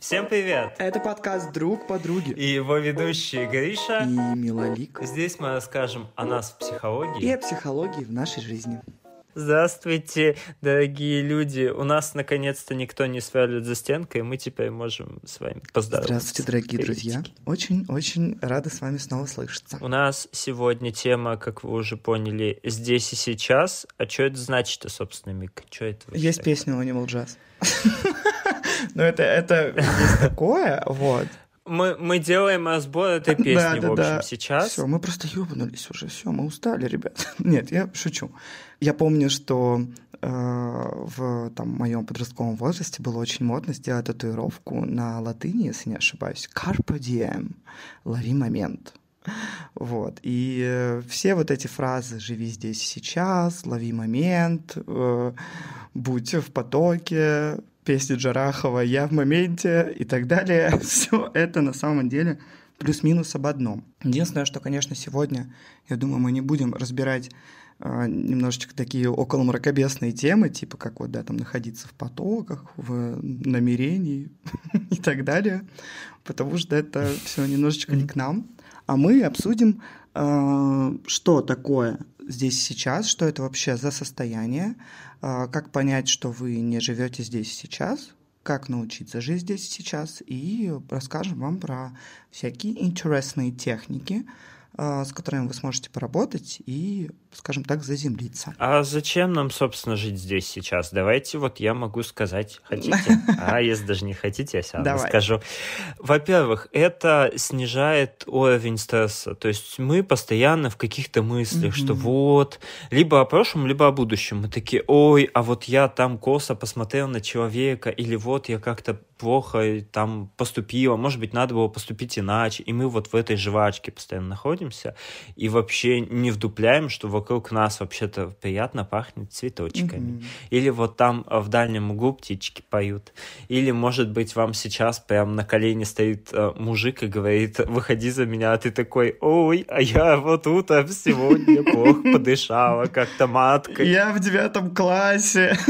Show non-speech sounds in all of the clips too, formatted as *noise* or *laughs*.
Всем привет! Это подкаст «Друг подруги». И его ведущие Гриша и Милолик. Здесь мы расскажем о нас в психологии. И о психологии в нашей жизни. Здравствуйте, дорогие люди. У нас наконец-то никто не сверлит за стенкой, и мы теперь можем с вами поздороваться. Здравствуйте, дорогие друзья. Очень-очень рады с вами снова слышаться. У нас сегодня тема, как вы уже поняли, здесь и сейчас. А что это значит, собственно, Мик? Что это? Есть песня у Animal *laughs* Jazz. Ну, это, это такое, вот. Мы, мы делаем разбор этой песни, да, да, в общем, да. сейчас. Все, мы просто ёбанулись уже, все, мы устали, ребят. *laughs* Нет, я шучу. Я помню, что э, в там, моем подростковом возрасте было очень модно сделать татуировку на латыни, если не ошибаюсь. Carpe diem, лови момент. Вот. И э, все вот эти фразы «живи здесь и сейчас», «лови момент», э, «будь в потоке», песни Джарахова «Я в моменте» и так далее. *laughs* Все это на самом деле плюс-минус об одном. Единственное, что, конечно, сегодня, я думаю, мы не будем разбирать э, немножечко такие около мракобесные темы, типа как вот, да, там находиться в потоках, в намерении *laughs* и так далее, потому что это все немножечко не к нам. А мы обсудим, э, что такое здесь сейчас, что это вообще за состояние, как понять, что вы не живете здесь сейчас, как научиться жить здесь сейчас, и расскажем вам про всякие интересные техники, а, с которыми вы сможете поработать и, скажем так, заземлиться. А зачем нам, собственно, жить здесь сейчас? Давайте вот я могу сказать, хотите? *laughs* А если даже не хотите, я равно скажу. Во-первых, это снижает уровень стресса. То есть мы постоянно в каких-то мыслях, что вот, либо о прошлом, либо о будущем. Мы такие, ой, а вот я там косо посмотрел на человека, или вот я как-то плохо там поступила, может быть, надо было поступить иначе, и мы вот в этой жвачке постоянно находимся, и вообще не вдупляем, что вокруг нас вообще-то приятно пахнет цветочками. Mm-hmm. Или вот там в дальнем углу птички поют. Или, может быть, вам сейчас прям на колени стоит э, мужик и говорит, выходи за меня, а ты такой, ой, а я вот утром сегодня плохо подышала, как-то маткой. Я в девятом классе. *laughs*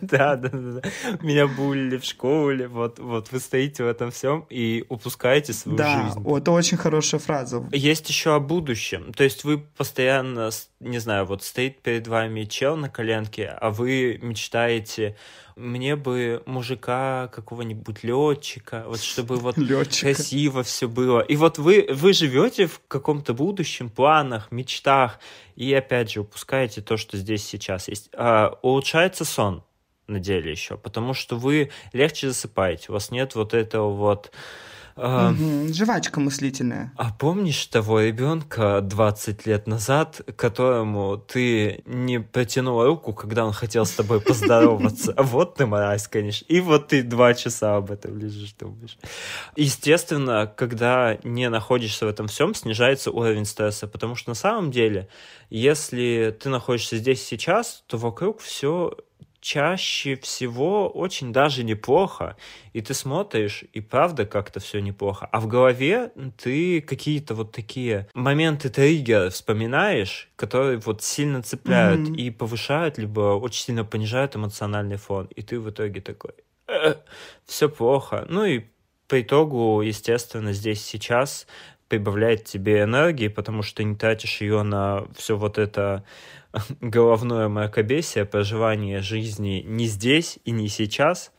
Да, да, да. Булили в школе, вот, вот вы стоите в этом всем и упускаете свою жизнь. Да, вот очень хорошая фраза. Есть еще о будущем. То есть вы постоянно, не знаю, вот стоит перед вами чел на коленке, а вы мечтаете мне бы мужика какого-нибудь летчика, вот чтобы вот *laughs* Летчика. красиво все было. И вот вы, вы живете в каком-то будущем, планах, мечтах, и опять же упускаете то, что здесь сейчас есть. А, улучшается сон на деле еще, потому что вы легче засыпаете, у вас нет вот этого вот а, угу, жвачка мыслительная. А помнишь того ребенка 20 лет назад, которому ты не протянула руку, когда он хотел с тобой поздороваться? *laughs* Вот ты мразь, конечно. И вот ты два часа об этом лежишь, думаешь. Естественно, когда не находишься в этом всем, снижается уровень стресса, потому что на самом деле, если ты находишься здесь сейчас, то вокруг все чаще всего очень даже неплохо, и ты смотришь, и правда как-то все неплохо. А в голове ты какие-то вот такие моменты триггера вспоминаешь, которые вот сильно цепляют mm-hmm. и повышают, либо очень сильно понижают эмоциональный фон, и ты в итоге такой, э, все плохо. Ну и по итогу, естественно, здесь сейчас прибавляет тебе энергии, потому что ты не тратишь ее на все вот это головное мракобесие, проживание жизни не здесь и не сейчас,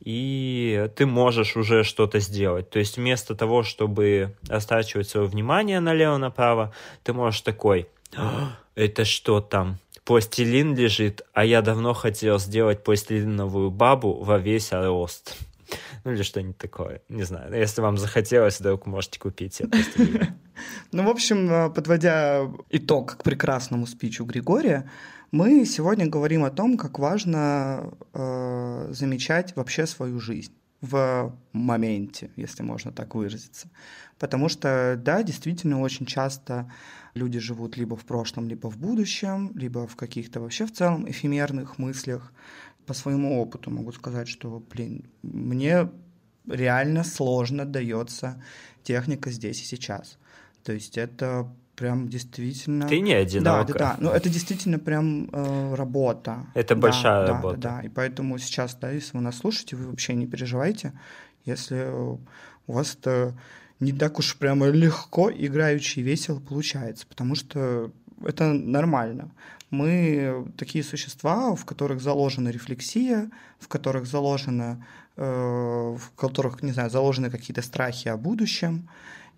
и ты можешь уже что-то сделать. То есть вместо того, чтобы растачивать свое внимание налево-направо, ты можешь такой, «А, это что там? Пластилин лежит, а я давно хотел сделать пластилиновую бабу во весь рост. Ну или что-нибудь такое. Не знаю. Если вам захотелось, вдруг можете купить. *laughs* Ну, в общем, э, подводя итог к прекрасному спичу Григория, мы сегодня говорим о том, как важно э, замечать вообще свою жизнь в моменте, если можно так выразиться. Потому что, да, действительно, очень часто люди живут либо в прошлом, либо в будущем, либо в каких-то вообще в целом эфемерных мыслях, по своему опыту могу сказать, что, блин, мне реально сложно дается техника здесь и сейчас. То есть это прям действительно... Ты не одинока. Да, да, да. Ну, это действительно прям э, работа. Это да, большая да, работа. Да, да. И поэтому сейчас, да, если вы нас слушаете, вы вообще не переживайте, если у вас это не так уж прямо легко, играючи и весело получается, потому что это нормально. Мы такие существа, в которых заложена рефлексия, в которых заложено, э, в которых, не знаю, заложены какие-то страхи о будущем,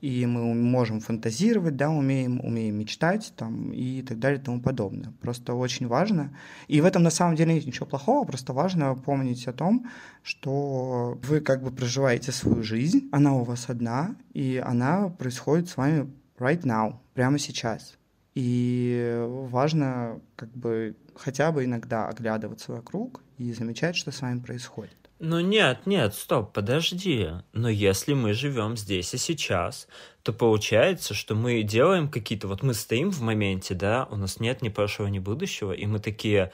и мы можем фантазировать, да, умеем, умеем мечтать там, и так далее и тому подобное. Просто очень важно, и в этом на самом деле нет ничего плохого, просто важно помнить о том, что вы как бы проживаете свою жизнь, она у вас одна, и она происходит с вами right now, прямо сейчас. И важно как бы хотя бы иногда оглядываться вокруг и замечать, что с вами происходит. Ну нет, нет, стоп, подожди. Но если мы живем здесь и сейчас, то получается, что мы делаем какие-то... Вот мы стоим в моменте, да, у нас нет ни прошлого, ни будущего, и мы такие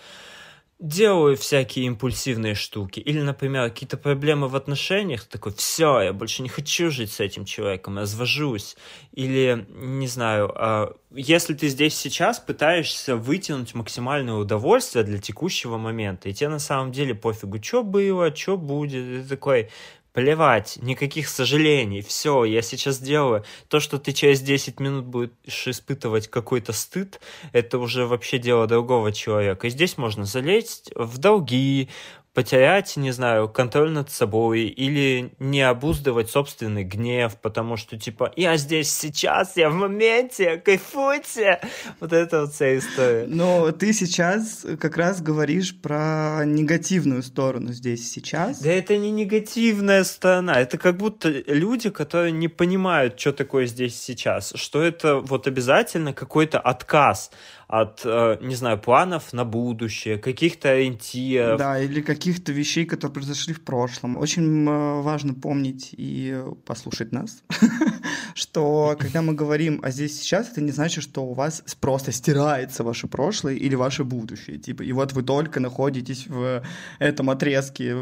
делаю всякие импульсивные штуки. Или, например, какие-то проблемы в отношениях, такой, все, я больше не хочу жить с этим человеком, развожусь. Или, не знаю, а, если ты здесь сейчас пытаешься вытянуть максимальное удовольствие для текущего момента, и тебе на самом деле пофигу, что было, что будет, ты такой, Плевать, никаких сожалений, все, я сейчас делаю. То, что ты через 10 минут будешь испытывать какой-то стыд, это уже вообще дело другого человека. И здесь можно залезть в долги, потерять, не знаю, контроль над собой или не обуздывать собственный гнев, потому что, типа, я здесь сейчас, я в моменте, кайфуйте. Вот это вот вся история. Но ты сейчас как раз говоришь про негативную сторону здесь сейчас. Да это не негативная сторона, это как будто люди, которые не понимают, что такое здесь сейчас, что это вот обязательно какой-то отказ от, э, не знаю, планов на будущее, каких-то ориентиров. Да, или каких-то вещей, которые произошли в прошлом. Очень э, важно помнить и послушать нас, *laughs* что когда мы говорим «а здесь сейчас», это не значит, что у вас просто стирается ваше прошлое или ваше будущее. Типа, и вот вы только находитесь в этом отрезке э,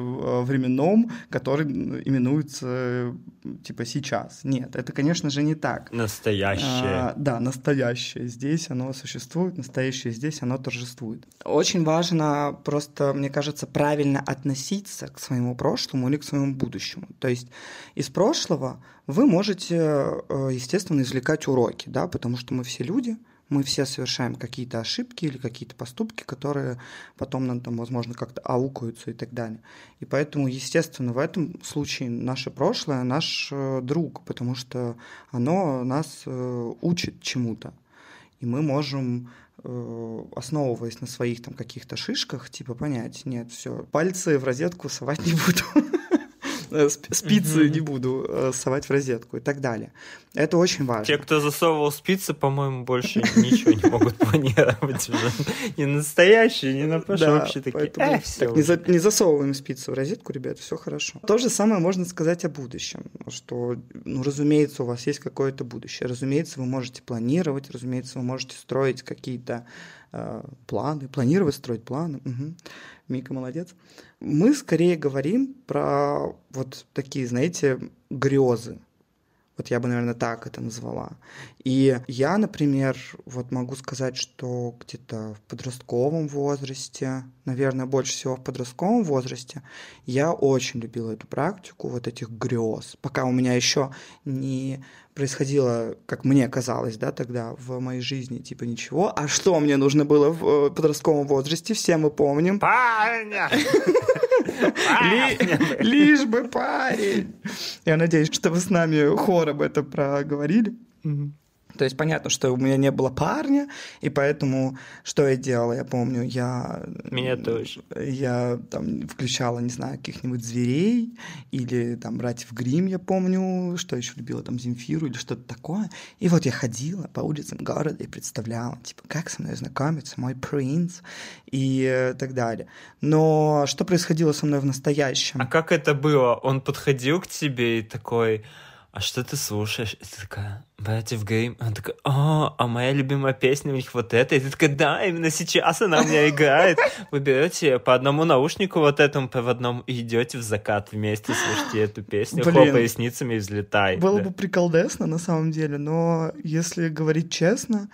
временном, который именуется типа сейчас. Нет, это, конечно же, не так. Настоящее. А, да, настоящее. Здесь оно существует, настоящее здесь оно торжествует. Очень важно просто, мне кажется, правильно относиться к своему прошлому или к своему будущему. То есть из прошлого вы можете, э, естественно, извлекать уроки, да, потому что мы все люди, мы все совершаем какие-то ошибки или какие-то поступки, которые потом нам там, возможно, как-то аукаются и так далее. И поэтому, естественно, в этом случае наше прошлое наш э, друг, потому что оно нас э, учит чему-то. И мы можем основываясь на своих там каких-то шишках, типа понять, нет, все, пальцы в розетку совать не буду. Э, спицы не буду э, совать в розетку и так далее. Это очень важно. Те, кто засовывал спицы, по-моему, больше ничего не могут планировать уже. *laughs* Не настоящие, не на вообще такие. Так, не засовываем спицы в розетку, ребят, все хорошо. То же самое можно сказать о будущем, что, ну, разумеется, у вас есть какое-то будущее. Разумеется, вы можете планировать, разумеется, вы можете строить какие-то э, планы, планировать, строить планы. Угу. Мика молодец. Мы скорее говорим про вот такие, знаете, грезы. Вот я бы, наверное, так это назвала. И я, например, вот могу сказать, что где-то в подростковом возрасте, наверное, больше всего в подростковом возрасте, я очень любила эту практику вот этих грез. Пока у меня еще не происходило, как мне казалось, да, тогда в моей жизни, типа ничего. А что мне нужно было в э, подростковом возрасте, все мы помним. Парня! Лишь бы парень! Я надеюсь, что вы с нами хором это проговорили. То есть понятно, что у меня не было парня, и поэтому что я делала? Я помню, я... Меня тоже. Я там включала, не знаю, каких-нибудь зверей, или там «Братьев Грим, я помню, что еще любила, там Земфиру или что-то такое. И вот я ходила по улицам города и представляла, типа, как со мной знакомиться, мой принц и так далее. Но что происходило со мной в настоящем? А как это было? Он подходил к тебе и такой а что ты слушаешь? И ты такая, Братьев Грим. Она такая, а, а моя любимая песня у них вот эта. И ты такая, да, именно сейчас она у меня играет. Вы берете по одному наушнику вот этому проводному и идете в закат вместе, слушайте эту песню, Блин, хлопая ресницами и взлетаете. Было да. бы приколдесно на самом деле, но если говорить честно,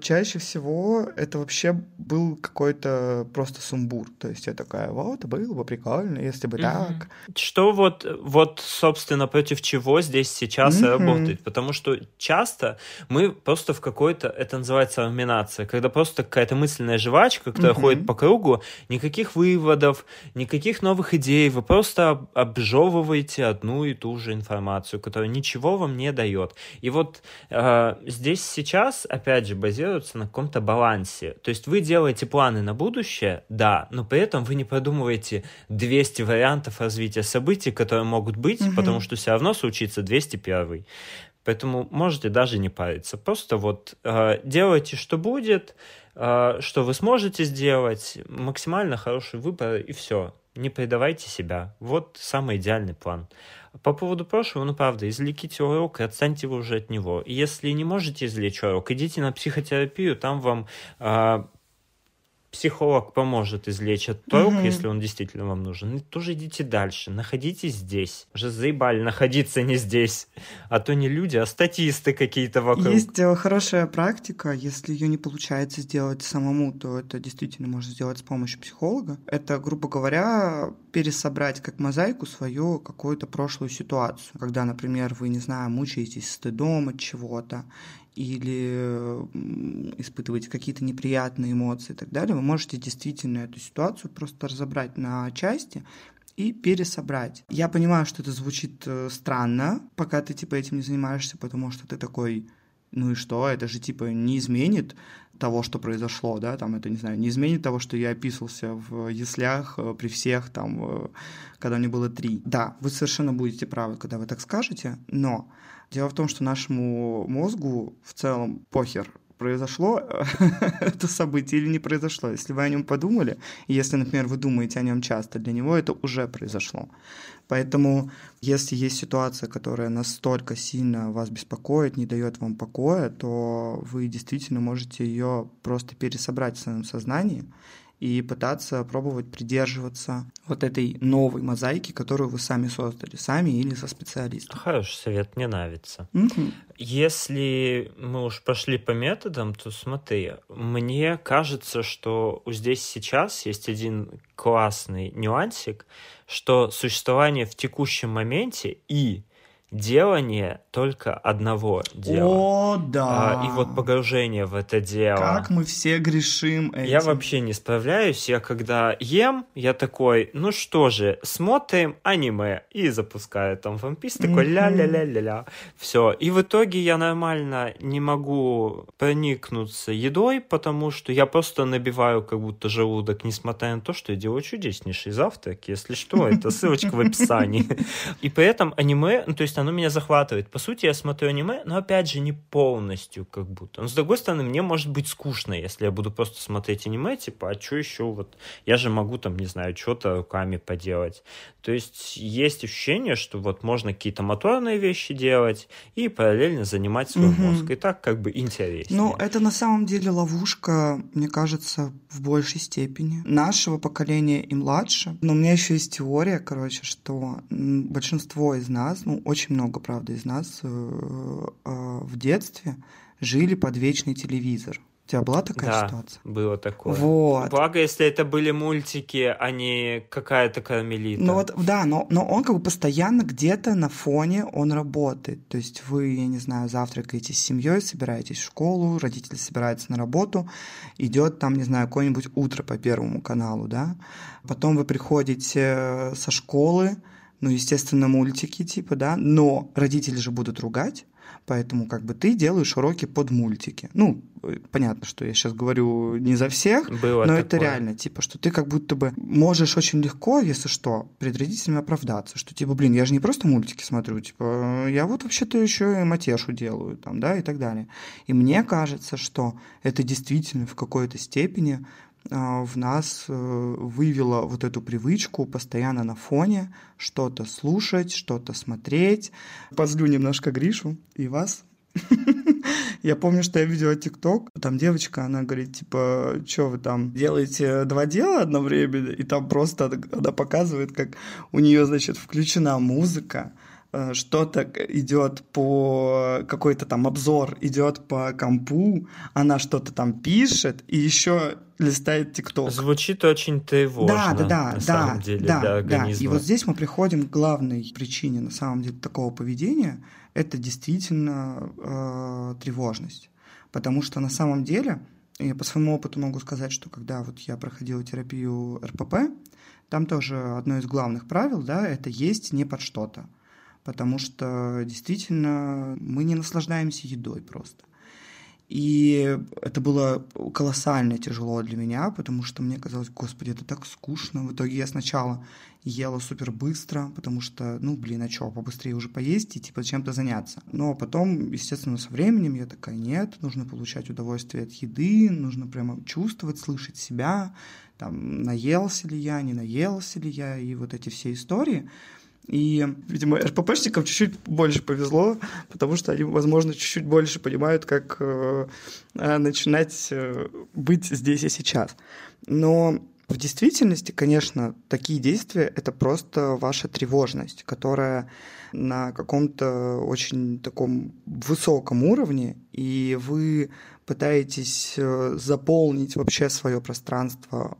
чаще всего это вообще был какой-то просто сумбур. То есть я такая, вот, было бы прикольно, если бы так. Что вот, вот, собственно, против чего здесь сейчас mm работает? Потому что часто мы просто в какой-то, это называется арминация, когда просто какая-то мысленная жвачка, которая mm ходит по кругу, никаких выводов, никаких новых идей, вы просто обжевываете одну и ту же информацию, которая ничего вам не дает. И вот э, здесь сейчас, опять же, же базируются на каком-то балансе. То есть вы делаете планы на будущее, да, но при этом вы не продумываете 200 вариантов развития событий, которые могут быть, угу. потому что все равно случится 201. Поэтому можете даже не париться. Просто вот э, делайте, что будет, э, что вы сможете сделать, максимально хороший выбор, и все. Не предавайте себя. Вот самый идеальный план. По поводу прошлого, ну правда, извлеките урок и отстаньте вы уже от него. И если не можете извлечь урок, идите на психотерапию, там вам а, психолог поможет извлечь этот урок, угу. если он действительно вам нужен. И тоже идите дальше, находитесь здесь. Уже заебали находиться не здесь. А то не люди, а статисты какие-то вокруг. Есть э, хорошая практика, если ее не получается сделать самому, то это действительно можно сделать с помощью психолога. Это, грубо говоря, пересобрать как мозаику свою какую-то прошлую ситуацию. Когда, например, вы, не знаю, мучаетесь стыдом от чего-то, или испытываете какие-то неприятные эмоции и так далее, вы можете действительно эту ситуацию просто разобрать на части и пересобрать. Я понимаю, что это звучит э, странно, пока ты типа этим не занимаешься, потому что ты такой, ну и что, это же типа не изменит того, что произошло, да, там это, не знаю, не изменит того, что я описывался в яслях э, при всех, там, э, когда мне было три. Да, вы совершенно будете правы, когда вы так скажете, но Дело в том, что нашему мозгу в целом похер, произошло *laughs* это событие или не произошло. Если вы о нем подумали, если, например, вы думаете о нем часто, для него это уже произошло. Поэтому, если есть ситуация, которая настолько сильно вас беспокоит, не дает вам покоя, то вы действительно можете ее просто пересобрать в своем сознании и пытаться пробовать придерживаться вот этой новой мозаики, которую вы сами создали, сами или со специалистом. Хороший совет, мне нравится. Угу. Если мы уж пошли по методам, то смотри, мне кажется, что здесь сейчас есть один классный нюансик, что существование в текущем моменте и делание только одного дела. О, да. А, и вот погружение в это дело. Как мы все грешим этим. Я вообще не справляюсь. Я когда ем, я такой, ну что же, смотрим аниме. И запускаю там One Piece, такой ля-ля-ля-ля-ля. Все. И в итоге я нормально не могу проникнуться едой, потому что я просто набиваю как будто желудок, несмотря на то, что я делаю чудеснейший завтрак. Если что, это ссылочка в описании. *laughs* И при этом аниме, ну то есть оно меня захватывает. По сути, я смотрю аниме, но опять же не полностью как будто. Но с другой стороны, мне может быть скучно, если я буду просто смотреть аниме, типа, а что еще вот? Я же могу там, не знаю, что-то руками поделать. То есть есть ощущение, что вот можно какие-то моторные вещи делать и параллельно занимать свой угу. мозг. И так как бы интереснее. Ну, это на самом деле ловушка, мне кажется, в большей степени. Нашего поколения и младше. Но у меня еще есть теория, короче, что большинство из нас, ну, очень много, правда, из нас э, э, в детстве жили под вечный телевизор. У тебя была такая да, ситуация? было такое. Вот. Благо, если это были мультики, а не какая-то кармелита. Ну вот, да, но, но он как бы постоянно где-то на фоне он работает. То есть вы, я не знаю, завтракаете с семьей, собираетесь в школу, родители собираются на работу, идет там, не знаю, какое-нибудь утро по Первому каналу, да. Потом вы приходите со школы, ну, естественно, мультики, типа, да, но родители же будут ругать, поэтому как бы ты делаешь уроки под мультики. Ну, понятно, что я сейчас говорю не за всех, Было но такое. это реально, типа, что ты как будто бы можешь очень легко, если что, перед родителями оправдаться, что типа, блин, я же не просто мультики смотрю, типа, я вот вообще-то еще и матешу делаю, там, да, и так далее. И мне кажется, что это действительно в какой-то степени в нас вывела вот эту привычку постоянно на фоне что-то слушать, что-то смотреть. Позлю немножко Гришу и вас. *laughs* Я помню, что я видела ТикТок, там девочка, она говорит, типа, что вы там делаете два дела одновременно, и там просто она показывает, как у нее, значит, включена музыка, э, что-то идет по какой-то там обзор идет по компу, она что-то там пишет и еще листает ТикТок. Звучит очень тревожно. Да, да, да, на да, самом деле, да, для да. И вот здесь мы приходим к главной причине на самом деле такого поведения это действительно э, тревожность. Потому что на самом деле, я по своему опыту могу сказать, что когда вот я проходила терапию РПП, там тоже одно из главных правил, да, это есть не под что-то. Потому что действительно мы не наслаждаемся едой просто. И это было колоссально тяжело для меня, потому что мне казалось, господи, это так скучно. В итоге я сначала ела супер быстро, потому что, ну, блин, а что, побыстрее уже поесть и типа чем-то заняться. Но потом, естественно, со временем я такая, нет, нужно получать удовольствие от еды, нужно прямо чувствовать, слышать себя, там, наелся ли я, не наелся ли я, и вот эти все истории. И, видимо, РППшникам чуть-чуть больше повезло, потому что они, возможно, чуть-чуть больше понимают, как э, э, начинать э, быть здесь и сейчас. Но в действительности, конечно, такие действия — это просто ваша тревожность, которая на каком-то очень таком высоком уровне, и вы пытаетесь э, заполнить вообще свое пространство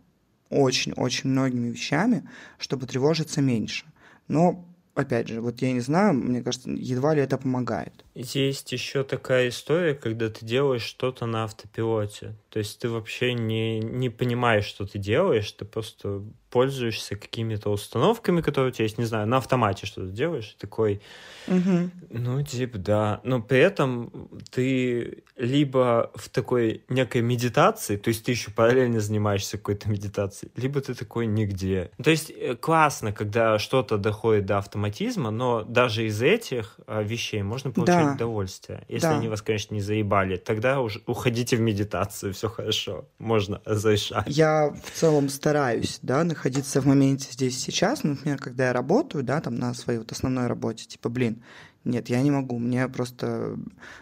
очень-очень многими вещами, чтобы тревожиться меньше. Но, опять же, вот я не знаю, мне кажется, едва ли это помогает. Есть еще такая история, когда ты делаешь что-то на автопилоте. То есть ты вообще не, не понимаешь, что ты делаешь, ты просто пользуешься какими-то установками, которые у тебя есть, не знаю, на автомате что-то делаешь, такой, угу. ну, типа, да. Но при этом ты либо в такой некой медитации, то есть ты еще параллельно занимаешься какой-то медитацией, либо ты такой нигде. То есть э, классно, когда что-то доходит до автоматизма, но даже из этих а, вещей можно получать да. удовольствие. Если да. они вас, конечно, не заебали, тогда уже уходите в медитацию, все хорошо, можно *laughs* зарешать. Я в целом стараюсь, да, находить находиться в моменте здесь сейчас, например, когда я работаю, да, там на своей вот основной работе, типа, блин, нет, я не могу, мне просто...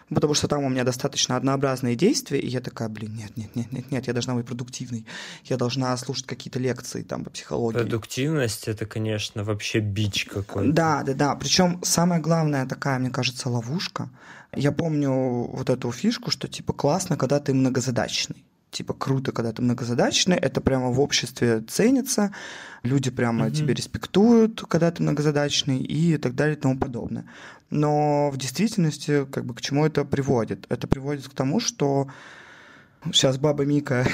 Потому что там у меня достаточно однообразные действия, и я такая, блин, нет, нет, нет, нет, нет, я должна быть продуктивной, я должна слушать какие-то лекции там по психологии. Продуктивность — это, конечно, вообще бич какой-то. Да, да, да, причем самая главная такая, мне кажется, ловушка. Я помню вот эту фишку, что типа классно, когда ты многозадачный типа круто, когда ты многозадачный, это прямо в обществе ценится, люди прямо mm-hmm. тебе респектуют, когда ты многозадачный и так далее и тому подобное. Но в действительности, как бы к чему это приводит? Это приводит к тому, что Сейчас баба Мика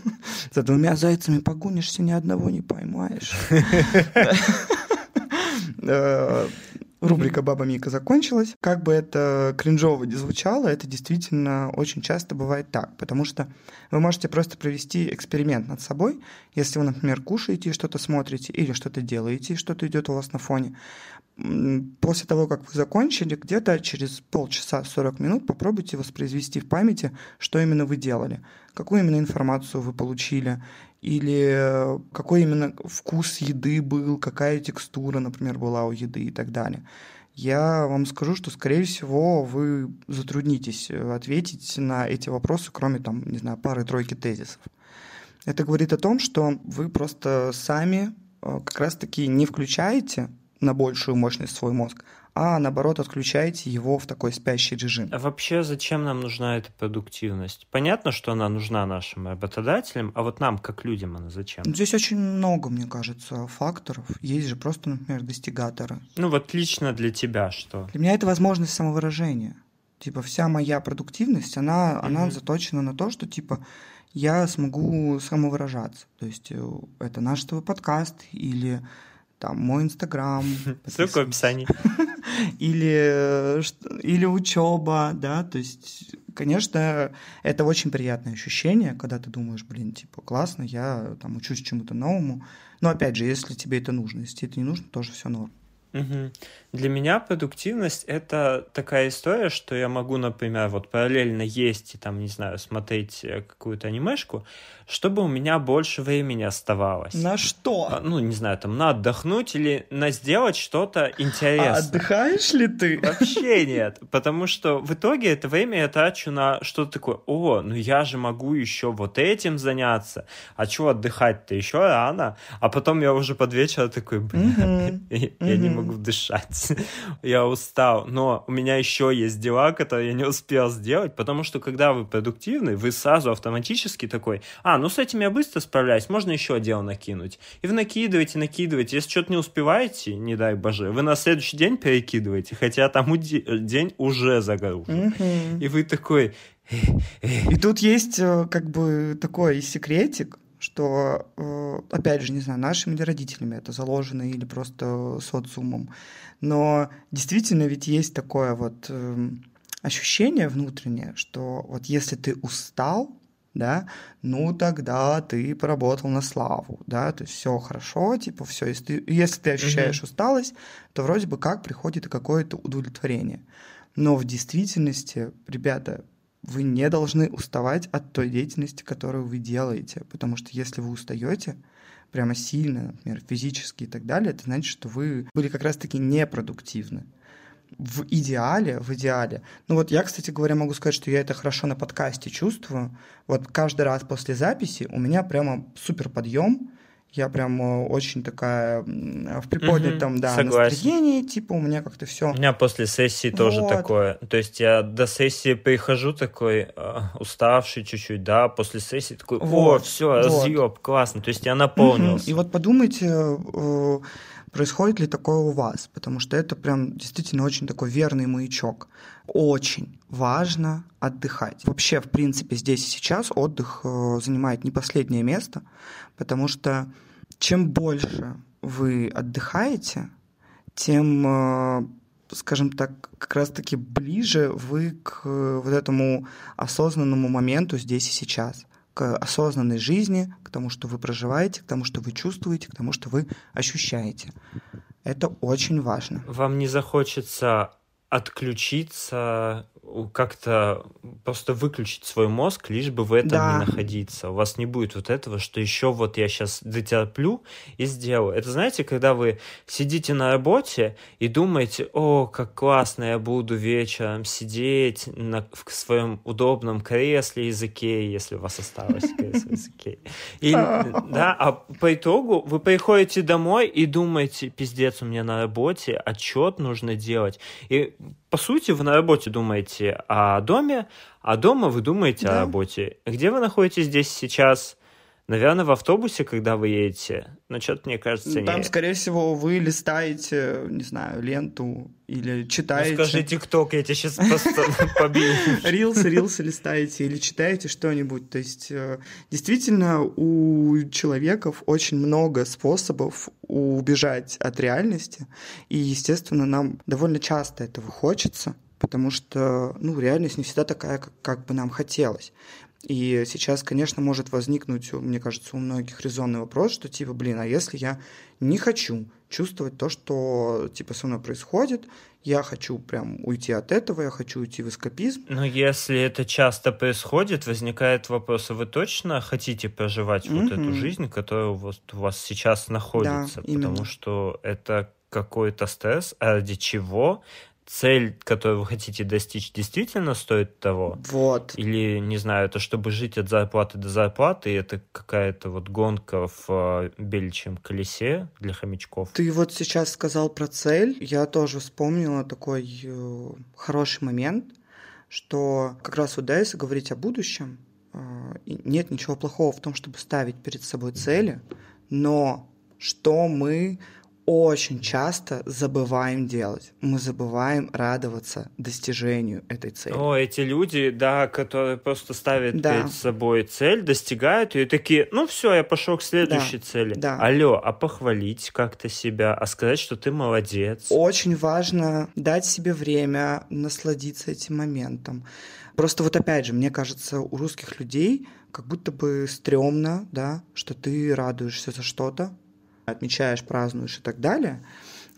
*laughs* за двумя зайцами погонишься, ни одного не поймаешь. *laughs* Рубрика «Баба Мика» закончилась. Как бы это кринжово не звучало, это действительно очень часто бывает так, потому что вы можете просто провести эксперимент над собой, если вы, например, кушаете и что-то смотрите, или что-то делаете, и что-то идет у вас на фоне. После того, как вы закончили, где-то через полчаса 40 минут попробуйте воспроизвести в памяти, что именно вы делали, какую именно информацию вы получили, или какой именно вкус еды был, какая текстура, например, была у еды и так далее. Я вам скажу, что, скорее всего, вы затруднитесь э, ответить на эти вопросы, кроме, там, не знаю, пары-тройки тезисов. Это говорит о том, что вы просто сами э, как раз-таки не включаете на большую мощность свой мозг, а наоборот отключаете его в такой спящий режим. А вообще зачем нам нужна эта продуктивность? Понятно, что она нужна нашим работодателям, а вот нам, как людям, она зачем? Здесь очень много, мне кажется, факторов. Есть же просто, например, достигаторы. Ну вот лично для тебя что? Для меня это возможность самовыражения. Типа вся моя продуктивность, она, mm-hmm. она заточена на то, что типа я смогу самовыражаться. То есть э, это наш твой подкаст или там мой инстаграм. *laughs* Ссылка в описании. *laughs* или, или учеба, да, то есть, конечно, это очень приятное ощущение, когда ты думаешь, блин, типа, классно, я там учусь чему-то новому, но опять же, если тебе это нужно, если тебе это не нужно, тоже все норм. Угу. Для меня продуктивность это такая история, что я могу, например, вот параллельно есть и там, не знаю, смотреть э, какую-то анимешку, чтобы у меня больше времени оставалось. На что? А, ну, не знаю, там, на отдохнуть или на сделать что-то интересное. А отдыхаешь ли ты? Вообще *laughs* нет, потому что в итоге это время я трачу на что-то такое, о, ну я же могу еще вот этим заняться, а чего отдыхать-то еще рано, а потом я уже под вечер такой, блин, *laughs* я не могу дышать, *laughs* я устал, но у меня еще есть дела, которые я не успел сделать, потому что когда вы продуктивны, вы сразу автоматически такой, а, ну с этим я быстро справляюсь, можно еще дело накинуть. И вы накидываете, накидываете, если что-то не успеваете, не дай боже, вы на следующий день перекидываете, хотя там день уже загружен. И вы такой... И тут есть э, как бы такой секретик, что, э, опять же, не знаю, нашими или родителями это заложено или просто социумом, но действительно ведь есть такое вот эм, ощущение внутреннее, что вот если ты устал, да, ну тогда ты поработал на славу, да, то есть все хорошо, типа все, если ты, если ты ощущаешь mm-hmm. усталость, то вроде бы как приходит и какое-то удовлетворение. Но в действительности, ребята, вы не должны уставать от той деятельности, которую вы делаете, потому что если вы устаете прямо сильно, например, физически и так далее, это значит, что вы были как раз-таки непродуктивны. В идеале, в идеале. Ну вот я, кстати говоря, могу сказать, что я это хорошо на подкасте чувствую. Вот каждый раз после записи у меня прямо супер подъем, я прям э, очень такая в приподнятом, угу, да, согласен. настроении, типа у меня как-то все. У меня после сессии вот. тоже такое. То есть я до сессии прихожу такой э, уставший чуть-чуть, да, после сессии такой, вот, о, все, вот. разъеб, классно. То есть я наполнился. Угу. И вот подумайте, э, происходит ли такое у вас, потому что это прям действительно очень такой верный маячок. Очень важно отдыхать. Вообще, в принципе, здесь и сейчас отдых занимает не последнее место, потому что чем больше вы отдыхаете, тем, э, скажем так, как раз-таки ближе вы к вот этому осознанному моменту здесь и сейчас, к осознанной жизни, к тому, что вы проживаете, к тому, что вы чувствуете, к тому, что вы ощущаете. Это очень важно. Вам не захочется отключиться как-то просто выключить свой мозг, лишь бы в этом да. не находиться. У вас не будет вот этого, что еще вот я сейчас дотерплю и сделаю. Это знаете, когда вы сидите на работе и думаете, о, как классно я буду вечером сидеть на, в своем удобном кресле из Икеи, если у вас осталось кресло из Икеи. И, да, а по итогу вы приходите домой и думаете, пиздец, у меня на работе отчет нужно делать. И по сути, вы на работе думаете о доме, а дома вы думаете да. о работе. Где вы находитесь здесь сейчас? Наверное, в автобусе, когда вы едете. Но что-то, мне кажется, Там, не... скорее всего, вы листаете, не знаю, ленту или читаете... Ну, скажи ТикТок, я тебя сейчас просто *laughs* побью. Рилсы, рилсы листаете или читаете что-нибудь. То есть, э, действительно, у человеков очень много способов убежать от реальности. И, естественно, нам довольно часто этого хочется потому что ну, реальность не всегда такая, как, как бы нам хотелось. И сейчас, конечно, может возникнуть, мне кажется, у многих резонный вопрос, что типа, блин, а если я не хочу чувствовать то, что типа со мной происходит, я хочу прям уйти от этого, я хочу уйти в эскапизм. Но если это часто происходит, возникает вопрос, а вы точно хотите проживать mm-hmm. вот эту жизнь, которая вот у вас сейчас находится? Да, потому что это какой-то стресс, а ради чего цель, которую вы хотите достичь, действительно стоит того? Вот. Или, не знаю, это чтобы жить от зарплаты до зарплаты, и это какая-то вот гонка в э, беличьем колесе для хомячков? Ты вот сейчас сказал про цель. Я тоже вспомнила такой э, хороший момент, что как раз вот, да, если говорить о будущем, э, нет ничего плохого в том, чтобы ставить перед собой цели, но что мы очень часто забываем делать. Мы забываем радоваться достижению этой цели. О, эти люди, да, которые просто ставят да. перед собой цель, достигают ее и такие, ну все, я пошел к следующей да. цели. Да. Алло, а похвалить как-то себя, а сказать, что ты молодец. Очень важно дать себе время насладиться этим моментом. Просто вот опять же, мне кажется, у русских людей как будто бы стрёмно, да, что ты радуешься за что-то, отмечаешь, празднуешь и так далее.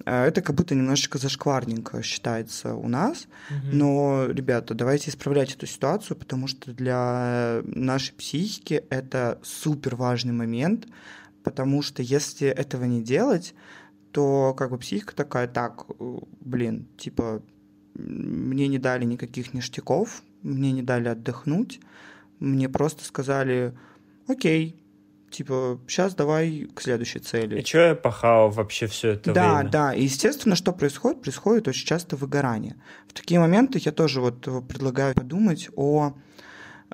Э, это как будто немножечко зашкварненько считается у нас. Угу. Но, ребята, давайте исправлять эту ситуацию, потому что для нашей психики это супер важный момент, потому что если этого не делать, то как бы психика такая, так, блин, типа, мне не дали никаких ништяков, мне не дали отдохнуть, мне просто сказали, окей, типа, сейчас давай к следующей цели. И что я пахал вообще все это да, время? Да, да. И, естественно, что происходит? Происходит очень часто выгорание. В такие моменты я тоже вот предлагаю подумать о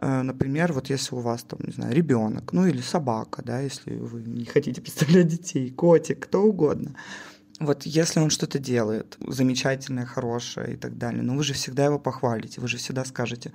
э, Например, вот если у вас там, не знаю, ребенок, ну или собака, да, если вы не хотите *laughs* представлять детей, котик, кто угодно, вот если он что-то делает замечательное, хорошее и так далее, но вы же всегда его похвалите, вы же всегда скажете,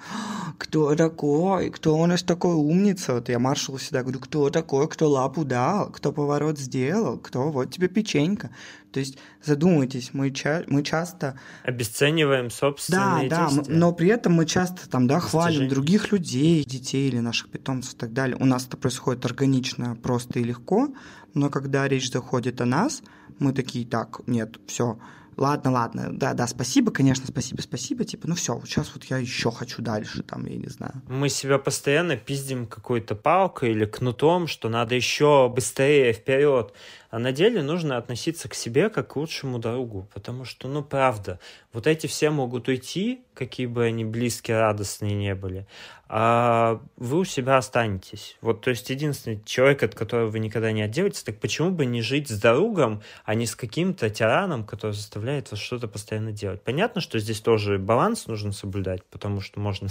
кто такой, кто у нас такой умница, вот я маршалу всегда говорю, кто такой, кто лапу дал, кто поворот сделал, кто вот тебе печенька. То есть задумайтесь, мы, ча- мы часто... Обесцениваем собственные да, действия. Да, но при этом мы часто там, да, хвалим других людей, детей или наших питомцев и так далее. У нас это происходит органично, просто и легко, но когда речь заходит о нас, мы такие, так, нет, все, ладно, ладно, да, да, спасибо, конечно, спасибо, спасибо, типа, ну все, сейчас вот я еще хочу дальше, там, я не знаю. Мы себя постоянно пиздим какой-то палкой или кнутом, что надо еще быстрее, вперед. А на деле нужно относиться к себе как к лучшему другу, потому что, ну, правда, вот эти все могут уйти, какие бы они близкие, радостные не были, а вы у себя останетесь. Вот, то есть, единственный человек, от которого вы никогда не отделитесь, так почему бы не жить с другом, а не с каким-то тираном, который заставляет вас что-то постоянно делать? Понятно, что здесь тоже баланс нужно соблюдать, потому что можно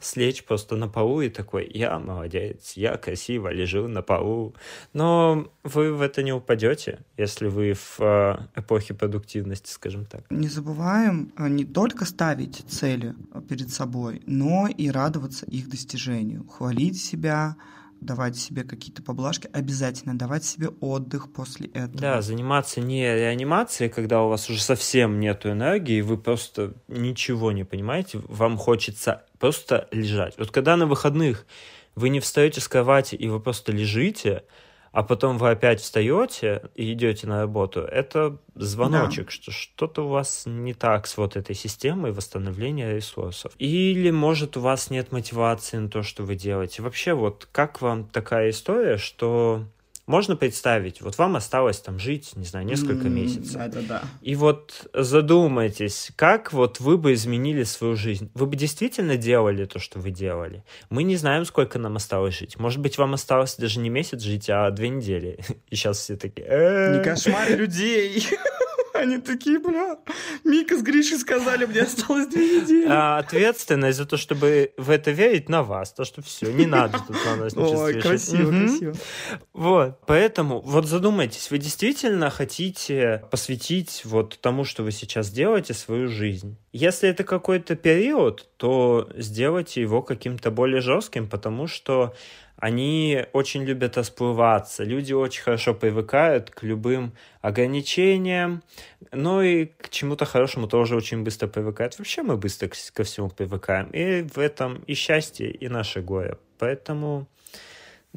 слечь просто на полу и такой, я молодец, я красиво лежу на полу, но вы в это не упадете, если вы в э, эпохе продуктивности, скажем так. Не забываем э, не только ставить цели перед собой, но и радоваться их достижению, хвалить себя, давать себе какие-то поблажки, обязательно давать себе отдых после этого. Да, заниматься не реанимацией, когда у вас уже совсем нет энергии, вы просто ничего не понимаете, вам хочется просто лежать. Вот когда на выходных вы не встаете с кровати и вы просто лежите, а потом вы опять встаете и идете на работу, это звоночек, да. что что-то у вас не так с вот этой системой восстановления ресурсов. Или, может, у вас нет мотивации на то, что вы делаете. Вообще, вот как вам такая история, что можно представить, вот вам осталось там жить, не знаю, несколько месяцев. Да, да, да. И вот задумайтесь, как вот вы бы изменили свою жизнь. Вы бы действительно делали то, что вы делали? Мы не знаем, сколько нам осталось жить. Может быть, вам осталось даже не месяц жить, а две недели. *laughs* И сейчас все такие... Не кошмар людей! *laughs* Они такие, бля, Мика с Гришей сказали, мне осталось две недели. А ответственность за то, чтобы в это верить, на вас. То, что все, не надо тут на нас ничего Ой, красиво, угу. красиво. Вот, поэтому вот задумайтесь, вы действительно хотите посвятить вот тому, что вы сейчас делаете, свою жизнь? Если это какой-то период, то сделайте его каким-то более жестким, потому что они очень любят расплываться. Люди очень хорошо привыкают к любым ограничениям, но и к чему-то хорошему тоже очень быстро привыкают. Вообще мы быстро ко всему привыкаем. И в этом и счастье, и наше горе. Поэтому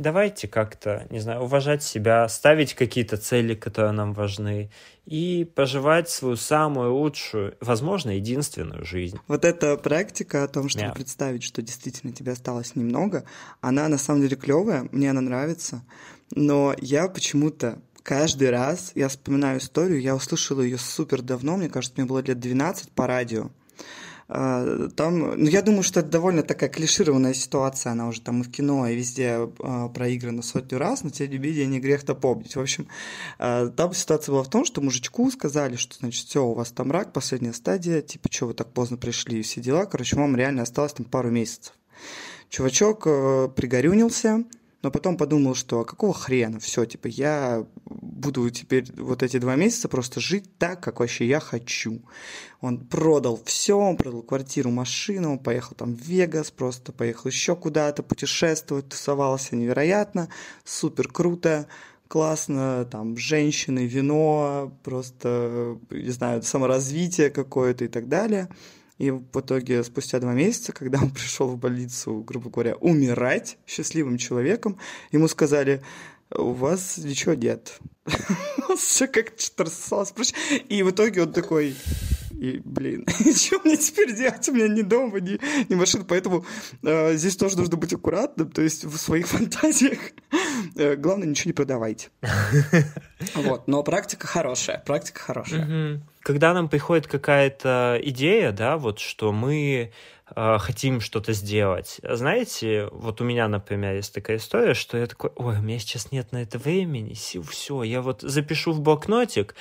давайте как-то, не знаю, уважать себя, ставить какие-то цели, которые нам важны, и поживать свою самую лучшую, возможно, единственную жизнь. Вот эта практика о том, чтобы yeah. представить, что действительно тебе осталось немного, она на самом деле клевая, мне она нравится, но я почему-то каждый раз, я вспоминаю историю, я услышала ее супер давно, мне кажется, мне было лет 12 по радио, там, ну, я думаю, что это довольно такая клишированная ситуация, она уже там и в кино, и везде э, проиграна сотню раз, но тем не менее не грех-то помнить. В общем, э, там ситуация была в том, что мужичку сказали, что, значит, все, у вас там рак, последняя стадия, типа, что вы так поздно пришли, и все дела. Короче, вам реально осталось там пару месяцев. Чувачок э, пригорюнился, но потом подумал, что а какого хрена, все, типа, я буду теперь вот эти два месяца просто жить так, как вообще я хочу. Он продал все, он продал квартиру, машину, он поехал там в Вегас, просто поехал еще куда-то путешествовать, тусовался невероятно, супер круто, классно, там, женщины, вино, просто, не знаю, саморазвитие какое-то и так далее. И в итоге спустя два месяца, когда он *laughs* пришел в больницу, грубо говоря, умирать счастливым человеком, ему сказали, у вас ничего нет. *laughs* все как-то рассосалось. И в итоге он такой, и, блин, *laughs* что мне теперь делать? У меня ни дома, ни, ни машины. Поэтому э, здесь тоже нужно быть аккуратным. То есть в своих фантазиях главное ничего не продавайте. *laughs* Вот, но практика хорошая, практика хорошая. Когда нам приходит какая-то идея, да, вот что мы э, хотим что-то сделать. Знаете, вот у меня, например, есть такая история, что я такой, ой, у меня сейчас нет на это времени, сил, все, я вот запишу в блокнотик,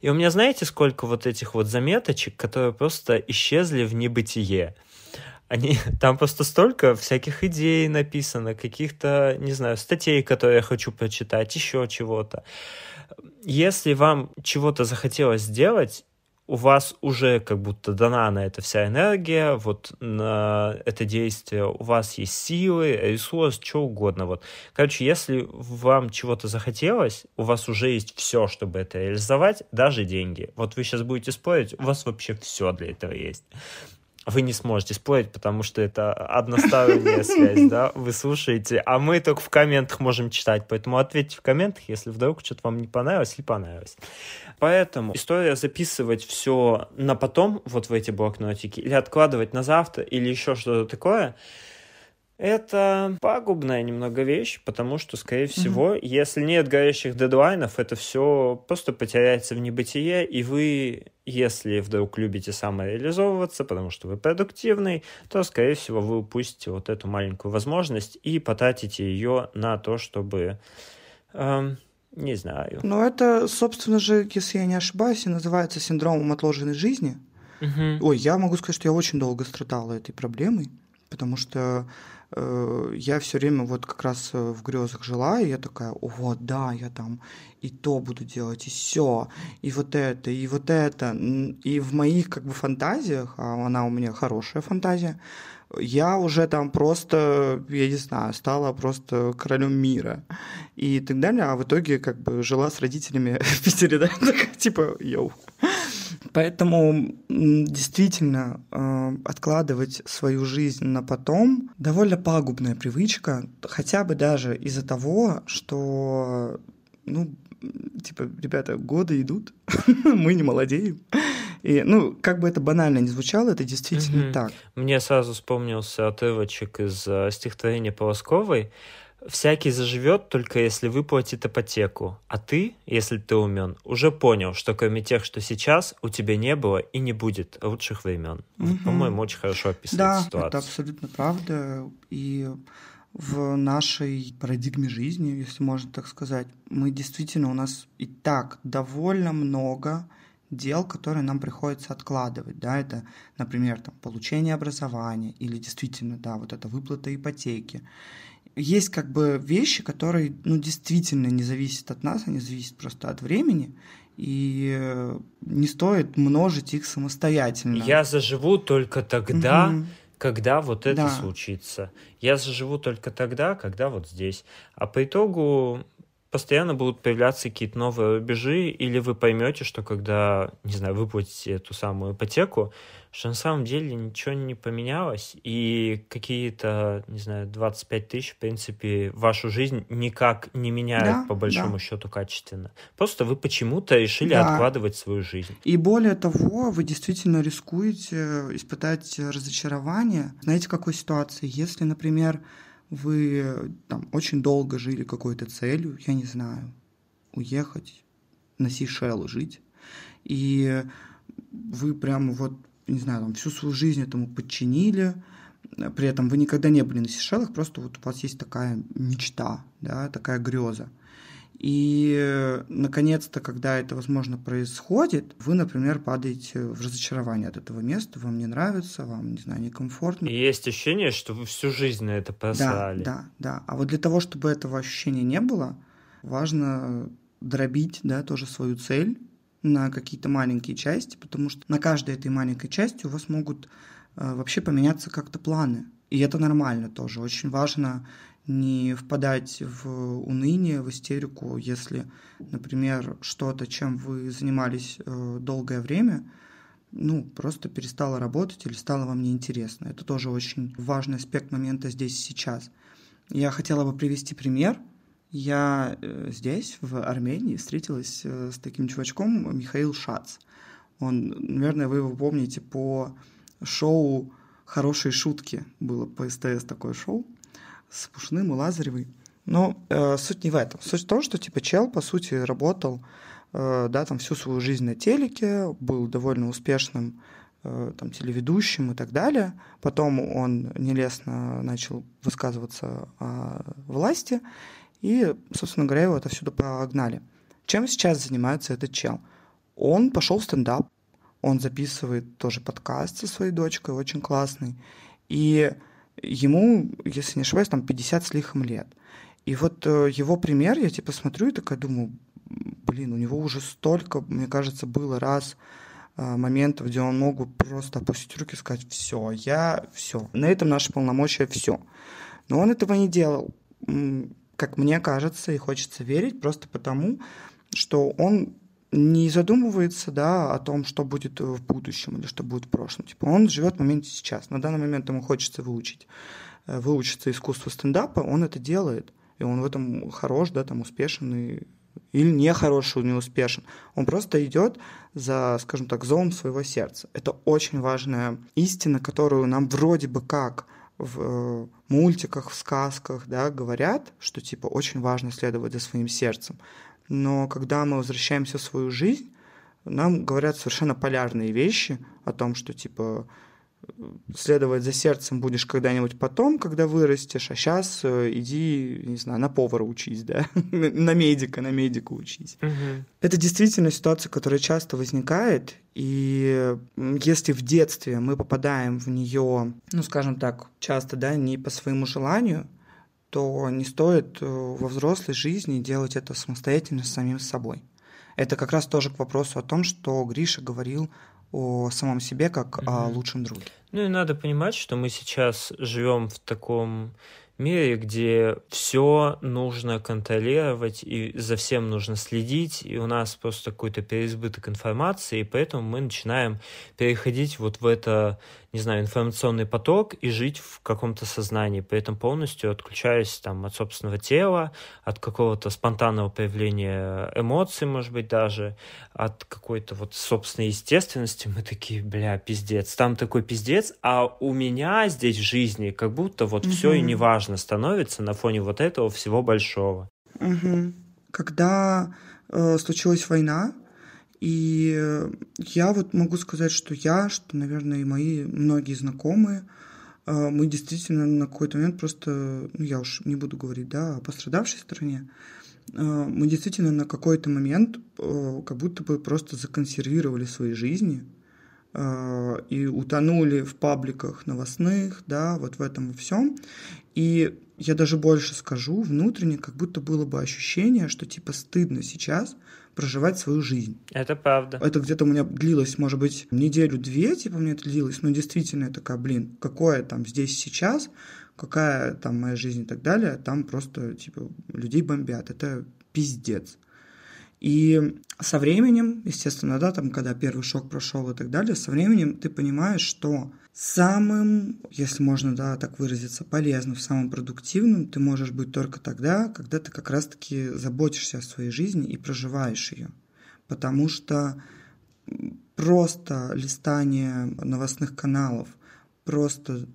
и у меня, знаете, сколько вот этих вот заметочек, которые просто исчезли в небытие. Они, *laughs* там просто столько всяких идей написано, каких-то, не знаю, статей, которые я хочу прочитать, еще чего-то. Если вам чего-то захотелось сделать, у вас уже как будто дана на это вся энергия, вот на это действие у вас есть силы, ресурс, что угодно. Вот. Короче, если вам чего-то захотелось, у вас уже есть все, чтобы это реализовать, даже деньги. Вот вы сейчас будете спорить, у вас вообще все для этого есть вы не сможете спорить, потому что это односторонняя связь, да, вы слушаете, а мы только в комментах можем читать, поэтому ответьте в комментах, если вдруг что-то вам не понравилось или понравилось. Поэтому история записывать все на потом, вот в эти блокнотики, или откладывать на завтра, или еще что-то такое – это пагубная немного вещь, потому что, скорее всего, mm-hmm. если нет горящих дедлайнов, это все просто потеряется в небытие, и вы, если вдруг любите самореализовываться, потому что вы продуктивный, то, скорее всего, вы упустите вот эту маленькую возможность и потратите ее на то, чтобы... Эм, не знаю. Но это, собственно же, если я не ошибаюсь, и называется синдромом отложенной жизни. Угу. Ой, я могу сказать, что я очень долго страдала этой проблемой, потому что я все время вот как раз э, в грезах жила, и я такая, вот, да, я там и то буду делать, и все, и вот это, и вот это. И в моих как бы фантазиях, а она у меня хорошая фантазия, я уже там просто, я не знаю, стала просто королем мира и так далее, а в итоге как бы жила с родителями *laughs* в Питере, да, *laughs* типа, йоу. Поэтому действительно э, откладывать свою жизнь на потом довольно пагубная привычка, хотя бы даже из-за того, что, ну, типа, ребята, годы идут, *laughs* мы не молодеем. И, ну, как бы это банально не звучало, это действительно так. Мне сразу вспомнился отрывочек из uh, стихотворения Полосковой Всякий заживет только если выплатит ипотеку, а ты, если ты умен, уже понял, что кроме тех, что сейчас, у тебя не было и не будет лучших времен. Угу. По-моему, очень хорошо описывает да, ситуацию. это абсолютно правда. И в нашей парадигме жизни, если можно так сказать, мы действительно, у нас и так довольно много дел, которые нам приходится откладывать, да, это, например, там, получение образования или действительно, да, вот эта выплата ипотеки есть как бы вещи, которые, ну, действительно не зависят от нас, они зависят просто от времени, и э, не стоит множить их самостоятельно. Я заживу только тогда, угу. когда вот это да. случится. Я заживу только тогда, когда вот здесь. А по итогу постоянно будут появляться какие-то новые рубежи, или вы поймете, что когда, не знаю, выплатите эту самую ипотеку, что на самом деле ничего не поменялось, и какие-то, не знаю, 25 тысяч, в принципе, вашу жизнь никак не меняют, да, по большому да. счету, качественно. Просто вы почему-то решили да. откладывать свою жизнь. И более того, вы действительно рискуете испытать разочарование. Знаете, в какой ситуации? Если, например, вы там очень долго жили какой-то целью, я не знаю, уехать на Сейшелы жить, и вы прямо вот не знаю, там, всю свою жизнь этому подчинили, при этом вы никогда не были на Сейшелах, просто вот у вас есть такая мечта, да, такая греза. И, наконец-то, когда это, возможно, происходит, вы, например, падаете в разочарование от этого места, вам не нравится, вам, не знаю, некомфортно. И есть ощущение, что вы всю жизнь на это посрали. Да, да, да. А вот для того, чтобы этого ощущения не было, важно дробить, да, тоже свою цель, на какие-то маленькие части, потому что на каждой этой маленькой части у вас могут э, вообще поменяться как-то планы. И это нормально тоже. Очень важно не впадать в уныние, в истерику, если, например, что-то, чем вы занимались э, долгое время, ну, просто перестало работать или стало вам неинтересно. Это тоже очень важный аспект момента здесь и сейчас. Я хотела бы привести пример. Я э, здесь, в Армении, встретилась э, с таким чувачком Михаил Шац. Он, наверное, вы его помните по шоу «Хорошие шутки». Было по СТС такое шоу с Пушным и Лазаревой. Но э, суть не в этом. Суть в том, что типа чел, по сути, работал э, да, там всю свою жизнь на телеке, был довольно успешным э, там, телеведущим и так далее. Потом он нелестно начал высказываться о власти, и, собственно говоря, его отовсюду погнали. Чем сейчас занимается этот чел? Он пошел в стендап, он записывает тоже подкаст со своей дочкой, очень классный. И ему, если не ошибаюсь, там 50 с лихом лет. И вот э, его пример, я типа смотрю и такая думаю, блин, у него уже столько, мне кажется, было раз э, моментов, где он мог бы просто опустить руки и сказать, все, я все, на этом наши полномочия все. Но он этого не делал, как мне кажется, и хочется верить, просто потому, что он не задумывается, да, о том, что будет в будущем или что будет в прошлом. Типа он живет в моменте сейчас. На данный момент ему хочется выучить, э, выучиться искусству стендапа, он это делает, и он в этом хорош, да, там успешен и или не хороший, не успешен. Он просто идет за, скажем так, зовом своего сердца. Это очень важная истина, которую нам вроде бы как в э, мультиках, в сказках, да, говорят, что типа очень важно следовать за своим сердцем. Но когда мы возвращаемся в свою жизнь, нам говорят совершенно полярные вещи о том, что типа следовать за сердцем будешь когда-нибудь потом, когда вырастешь, а сейчас э, иди, не знаю, на повара учись, да, *laughs* на медика, на медика учись. Угу. Это действительно ситуация, которая часто возникает, и если в детстве мы попадаем в нее, ну, скажем так, часто, да, не по своему желанию, то не стоит э, во взрослой жизни делать это самостоятельно с самим собой. Это как раз тоже к вопросу о том, что Гриша говорил о самом себе как mm-hmm. о лучшем друге. Ну и надо понимать, что мы сейчас живем в таком мире, где все нужно контролировать и за всем нужно следить, и у нас просто какой-то переизбыток информации, и поэтому мы начинаем переходить вот в это не знаю, информационный поток и жить в каком-то сознании, при этом полностью отключаясь там от собственного тела, от какого-то спонтанного появления эмоций, может быть, даже, от какой-то вот собственной естественности, мы такие, бля, пиздец, там такой пиздец, а у меня здесь в жизни как будто вот угу. все и неважно становится на фоне вот этого всего большого. Угу. Когда э, случилась война, и я вот могу сказать, что я, что, наверное, и мои многие знакомые, э, мы действительно на какой-то момент просто, ну я уж не буду говорить, да, о пострадавшей стороне, э, мы действительно на какой-то момент э, как будто бы просто законсервировали свои жизни и утонули в пабликах новостных, да, вот в этом во всем. И я даже больше скажу, внутренне как будто было бы ощущение, что типа стыдно сейчас проживать свою жизнь. Это правда. Это где-то у меня длилось, может быть, неделю-две, типа, мне это длилось, но действительно, я такая, блин, какое там здесь сейчас, какая там моя жизнь и так далее, там просто, типа, людей бомбят, это пиздец. И со временем, естественно, да, там, когда первый шок прошел и так далее, со временем ты понимаешь, что самым, если можно, да, так выразиться, полезным, самым продуктивным ты можешь быть только тогда, когда ты как раз-таки заботишься о своей жизни и проживаешь ее. Потому что просто листание новостных каналов, просто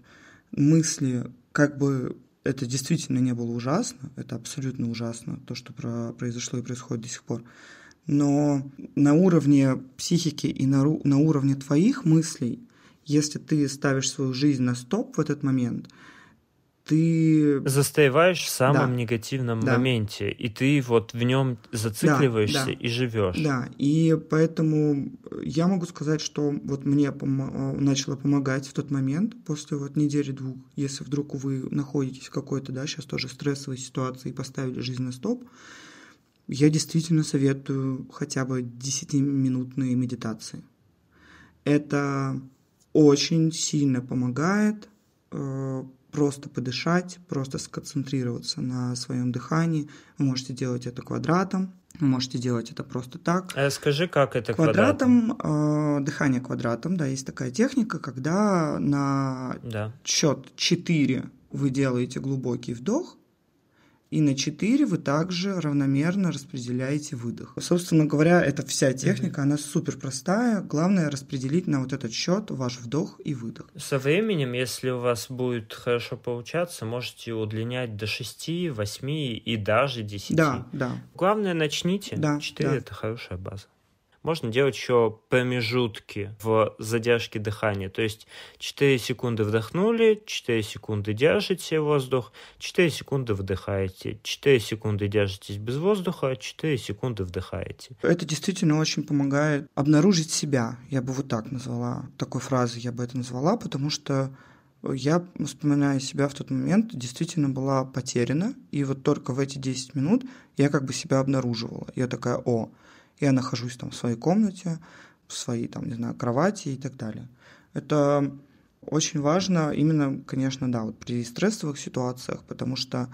мысли, как бы это действительно не было ужасно, это абсолютно ужасно, то, что про, произошло и происходит до сих пор. Но на уровне психики и на, на уровне твоих мыслей, если ты ставишь свою жизнь на стоп в этот момент – ты... Застаиваешь в самом да. негативном да. моменте, и ты вот в нем зацикливаешься да, да. и живешь. Да, и поэтому я могу сказать, что вот мне пом- начало помогать в тот момент, после вот недели-двух, если вдруг вы находитесь в какой-то, да, сейчас тоже стрессовой ситуации и поставили жизнь на стоп, я действительно советую хотя бы 10-минутные медитации. Это очень сильно помогает э, просто подышать, просто сконцентрироваться на своем дыхании. Вы можете делать это квадратом, вы можете делать это просто так. А скажи, как это квадратом? Квадратом, э, дыхание квадратом, да, есть такая техника, когда на да. счет 4 вы делаете глубокий вдох, И на 4 вы также равномерно распределяете выдох. Собственно говоря, эта вся техника, mm-hmm. она супер простая. Главное распределить на вот этот счет ваш вдох и выдох. Со временем, если у вас будет хорошо получаться, можете удлинять до 6, 8 и даже 10. Да, да. Главное, начните. Да, 4 да. это хорошая база. Можно делать еще промежутки в задержке дыхания. То есть 4 секунды вдохнули, 4 секунды держите воздух, 4 секунды вдыхаете, 4 секунды держитесь без воздуха, 4 секунды вдыхаете. Это действительно очень помогает обнаружить себя. Я бы вот так назвала, такой фразой я бы это назвала, потому что я, вспоминая себя в тот момент, действительно была потеряна, и вот только в эти 10 минут я как бы себя обнаруживала. Я такая, о, я нахожусь там в своей комнате, в своей там, не знаю, кровати и так далее. Это очень важно именно, конечно, да, вот при стрессовых ситуациях, потому что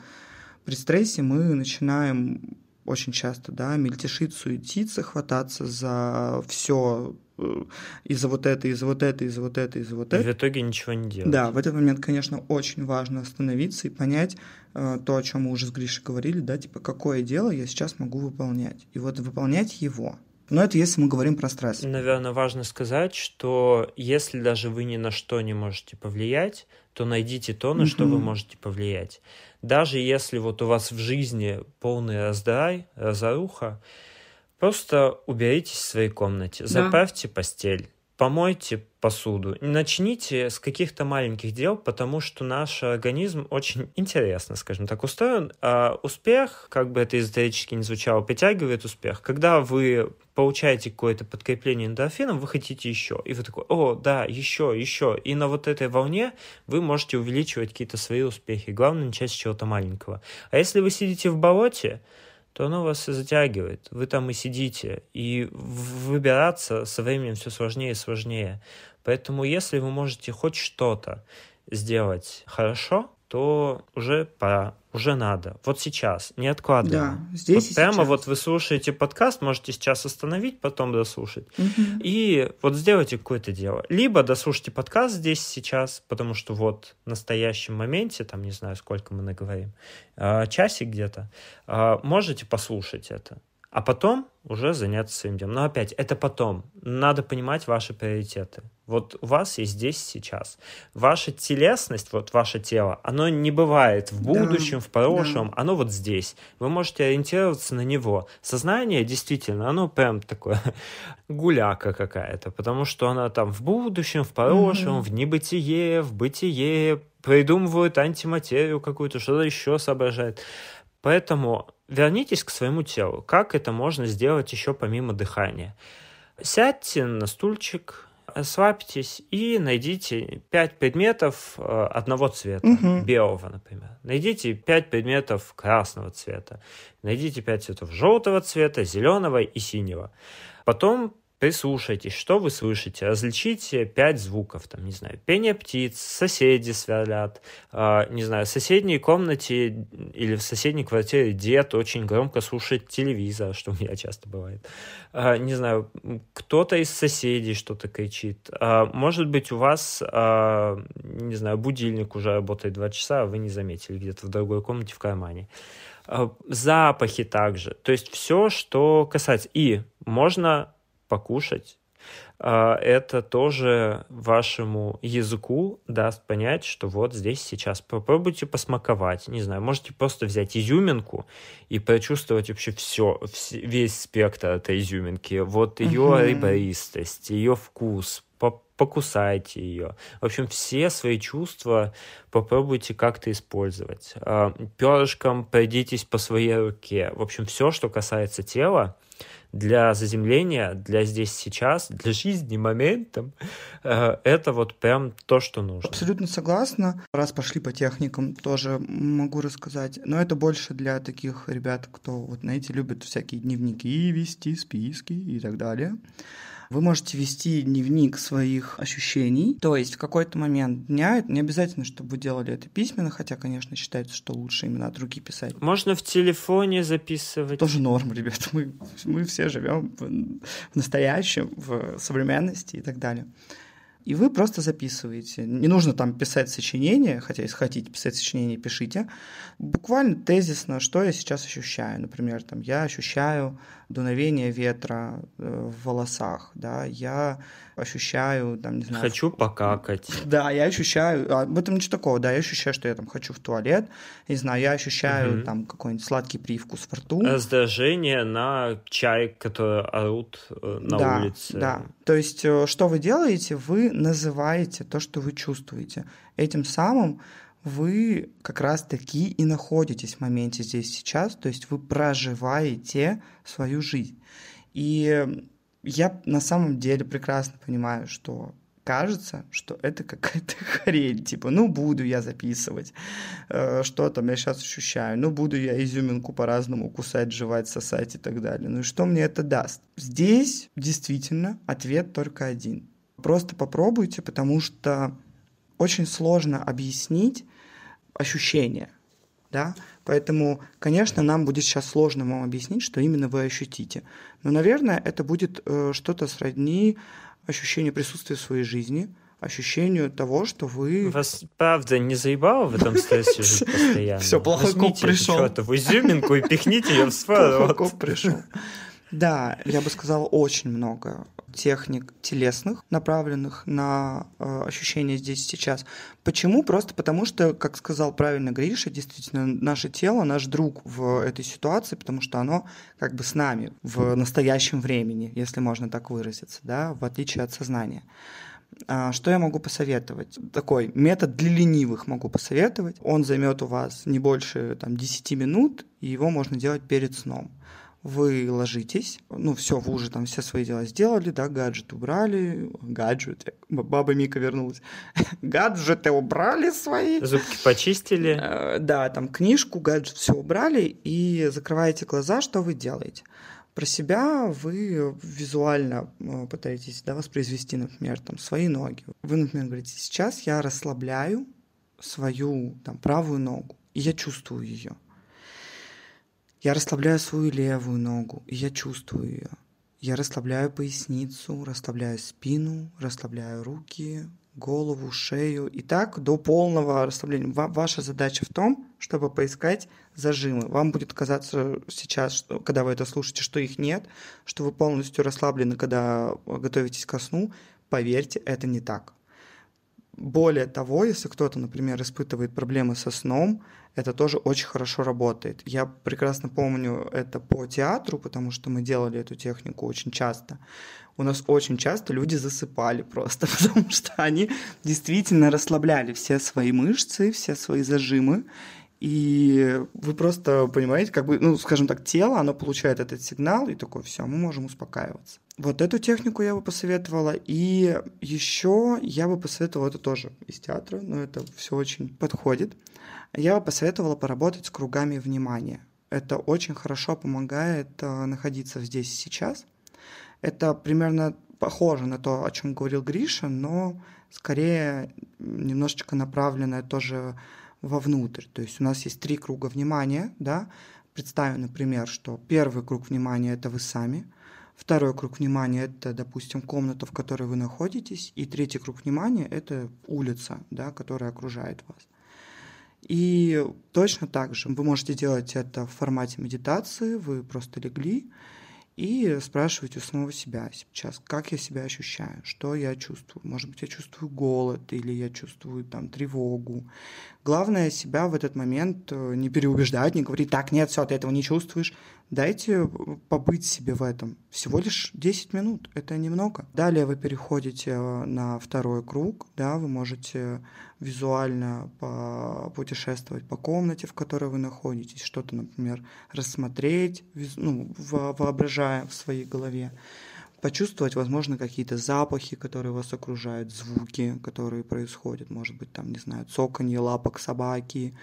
при стрессе мы начинаем очень часто, да, мельтешить, суетиться, хвататься за все э, из-за вот это, из-за вот это, из-за вот это, из-за вот это. И в итоге ничего не делать. Да, в этот момент, конечно, очень важно остановиться и понять э, то, о чем мы уже с Гришей говорили, да, типа, какое дело я сейчас могу выполнять. И вот выполнять его. Но это если мы говорим про стресс. Наверное, важно сказать, что если даже вы ни на что не можете повлиять, то найдите то, на mm-hmm. что вы можете повлиять. Даже если вот у вас в жизни полный раздрай, разоруха, просто уберитесь в своей комнате, заправьте да. постель, помойте посуду. Начните с каких-то маленьких дел, потому что наш организм очень *laughs* интересно, скажем так, устроен. А успех, как бы это эзотерически не звучало, притягивает успех. Когда вы получаете какое-то подкрепление эндорфином, вы хотите еще. И вы такой, о, да, еще, еще. И на вот этой волне вы можете увеличивать какие-то свои успехи. Главное, начать с чего-то маленького. А если вы сидите в болоте, то оно вас и затягивает. Вы там и сидите. И выбираться со временем все сложнее и сложнее. Поэтому если вы можете хоть что-то сделать хорошо, то уже пора, уже надо. Вот сейчас, не откладываем. Да, здесь вот прямо сейчас. вот вы слушаете подкаст, можете сейчас остановить, потом дослушать. Угу. И вот сделайте какое-то дело. Либо дослушайте подкаст здесь сейчас, потому что вот в настоящем моменте, там не знаю, сколько мы наговорим, а, часик где-то, а, можете послушать это а потом уже заняться своим делом. Но опять, это потом. Надо понимать ваши приоритеты. Вот у вас есть здесь сейчас. Ваша телесность, вот ваше тело, оно не бывает в будущем, да, в прошлом, да. оно вот здесь. Вы можете ориентироваться на него. Сознание действительно, оно прям такое *laughs* гуляка какая-то, потому что она там в будущем, в прошлом, mm-hmm. в небытие, в бытие, придумывают антиматерию какую-то, что-то еще соображает. Поэтому вернитесь к своему телу. Как это можно сделать еще помимо дыхания? Сядьте на стульчик, расслабьтесь и найдите пять предметов э, одного цвета, угу. белого, например. Найдите пять предметов красного цвета. Найдите пять цветов желтого цвета, зеленого и синего. Потом прислушайтесь, что вы слышите, различите пять звуков, там, не знаю, пение птиц, соседи сверлят, э, не знаю, в соседней комнате или в соседней квартире дед очень громко слушает телевизор, что у меня часто бывает, э, не знаю, кто-то из соседей что-то кричит, э, может быть, у вас, э, не знаю, будильник уже работает два часа, а вы не заметили где-то в другой комнате в кармане. Запахи также. То есть все, что касается... И можно покушать, а, это тоже вашему языку даст понять, что вот здесь сейчас попробуйте посмаковать, не знаю, можете просто взять изюминку и прочувствовать вообще все, весь спектр этой изюминки, вот ее угу. ребристость, ее вкус, покусайте ее. В общем, все свои чувства попробуйте как-то использовать. А, Перышком пройдитесь по своей руке. В общем, все, что касается тела, для заземления, для здесь сейчас, для жизни моментом, э, это вот прям то, что нужно. Абсолютно согласна. Раз пошли по техникам, тоже могу рассказать. Но это больше для таких ребят, кто, вот, знаете, любит всякие дневники вести, списки и так далее. Вы можете вести дневник своих ощущений, то есть в какой-то момент дня, не обязательно, чтобы вы делали это письменно, хотя, конечно, считается, что лучше именно от руки писать. Можно в телефоне записывать. Тоже норм, ребят. Мы, мы все живем в, в настоящем, в современности и так далее. и вы просто записываете. Не нужно там писать сочинение, хотя если хотите писать сочинение, пишите. Буквально тезисно, что я сейчас ощущаю. Например, там, я ощущаю дуновение ветра э, в волосах, да, я ощущаю, там, не знаю... Хочу покакать. *laughs* Да, я ощущаю, а в этом ничего такого, да, я ощущаю, что я там хочу в туалет, не знаю, я ощущаю угу. там какой-нибудь сладкий привкус во рту. Раздражение на чай, которые орут э, на да, улице. Да, то есть э, что вы делаете? Вы называете то, что вы чувствуете. Этим самым вы как раз-таки и находитесь в моменте здесь сейчас, то есть вы проживаете свою жизнь. И я на самом деле прекрасно понимаю, что кажется, что это какая-то *laughs* хрень, типа, ну, буду я записывать, э, что там я сейчас ощущаю, ну, буду я изюминку по-разному кусать, жевать, сосать и так далее. Ну, и что мне это даст? Здесь действительно ответ только один. Просто попробуйте, потому что очень сложно объяснить, ощущения, да, поэтому, конечно, нам будет сейчас сложно вам объяснить, что именно вы ощутите, но, наверное, это будет э, что-то сродни ощущению присутствия в своей жизни, ощущению того, что вы... Вас, правда, не заебало в этом стрессе жить *laughs* постоянно? Все, плохой коп пришел. Что-то в изюминку и пихните ее в *laughs* свой рот. коп пришел. Да, я бы сказал, очень много техник телесных, направленных на э, ощущения здесь и сейчас. Почему? Просто потому что, как сказал правильно Гриша, действительно, наше тело, наш друг в этой ситуации, потому что оно как бы с нами в настоящем времени, если можно так выразиться, да, в отличие от сознания. А, что я могу посоветовать? Такой метод для ленивых могу посоветовать. Он займет у вас не больше там, 10 минут, и его можно делать перед сном вы ложитесь, ну все, вы уже там все свои дела сделали, да, гаджет убрали, гаджет, баба Мика вернулась, *laughs* гаджеты убрали свои. Зубки почистили. Э, да, там книжку, гаджет, все убрали, и закрываете глаза, что вы делаете? Про себя вы визуально э, пытаетесь да, воспроизвести, например, там, свои ноги. Вы, например, говорите, сейчас я расслабляю свою там, правую ногу, и я чувствую ее. Я расслабляю свою левую ногу, и я чувствую ее. Я расслабляю поясницу, расслабляю спину, расслабляю руки, голову, шею. И так до полного расслабления. Ваша задача в том, чтобы поискать зажимы. Вам будет казаться сейчас, что, когда вы это слушаете, что их нет, что вы полностью расслаблены, когда готовитесь ко сну. Поверьте, это не так. Более того, если кто-то, например, испытывает проблемы со сном, это тоже очень хорошо работает. Я прекрасно помню это по театру, потому что мы делали эту технику очень часто. У нас очень часто люди засыпали *laughs* просто, потому что они действительно расслабляли все свои мышцы, все свои зажимы. И вы просто понимаете, как бы, ну, скажем так, тело, оно получает этот сигнал, и такое, все, мы можем успокаиваться. Вот эту технику я бы посоветовала. И еще я бы посоветовала, это тоже из театра, но это все очень подходит я бы посоветовала поработать с кругами внимания. Это очень хорошо помогает э, находиться здесь сейчас. Это примерно похоже на то, о чем говорил Гриша, но скорее немножечко направленное тоже вовнутрь. То есть у нас есть три круга внимания, да. Представим, например, что первый круг внимания это вы сами, второй круг внимания это, допустим, комната, в которой вы находитесь, и третий круг внимания это улица, да, которая окружает вас. И точно так же вы можете делать это в формате медитации, вы просто легли и спрашиваете у самого себя сейчас, как я себя ощущаю, что я чувствую. Может быть, я чувствую голод или я чувствую там тревогу. Главное себя в этот момент э, не переубеждать, не говорить, так, нет, все, ты этого не чувствуешь. Дайте побыть себе в этом. Всего лишь 10 минут, это немного. Далее вы переходите э, на второй круг, да, вы можете визуально путешествовать по комнате, в которой вы находитесь, что-то, например, рассмотреть, ну, воображая в своей голове почувствовать, возможно, какие-то запахи, которые вас окружают, звуки, которые происходят, может быть, там, не знаю, цоканье лапок собаки.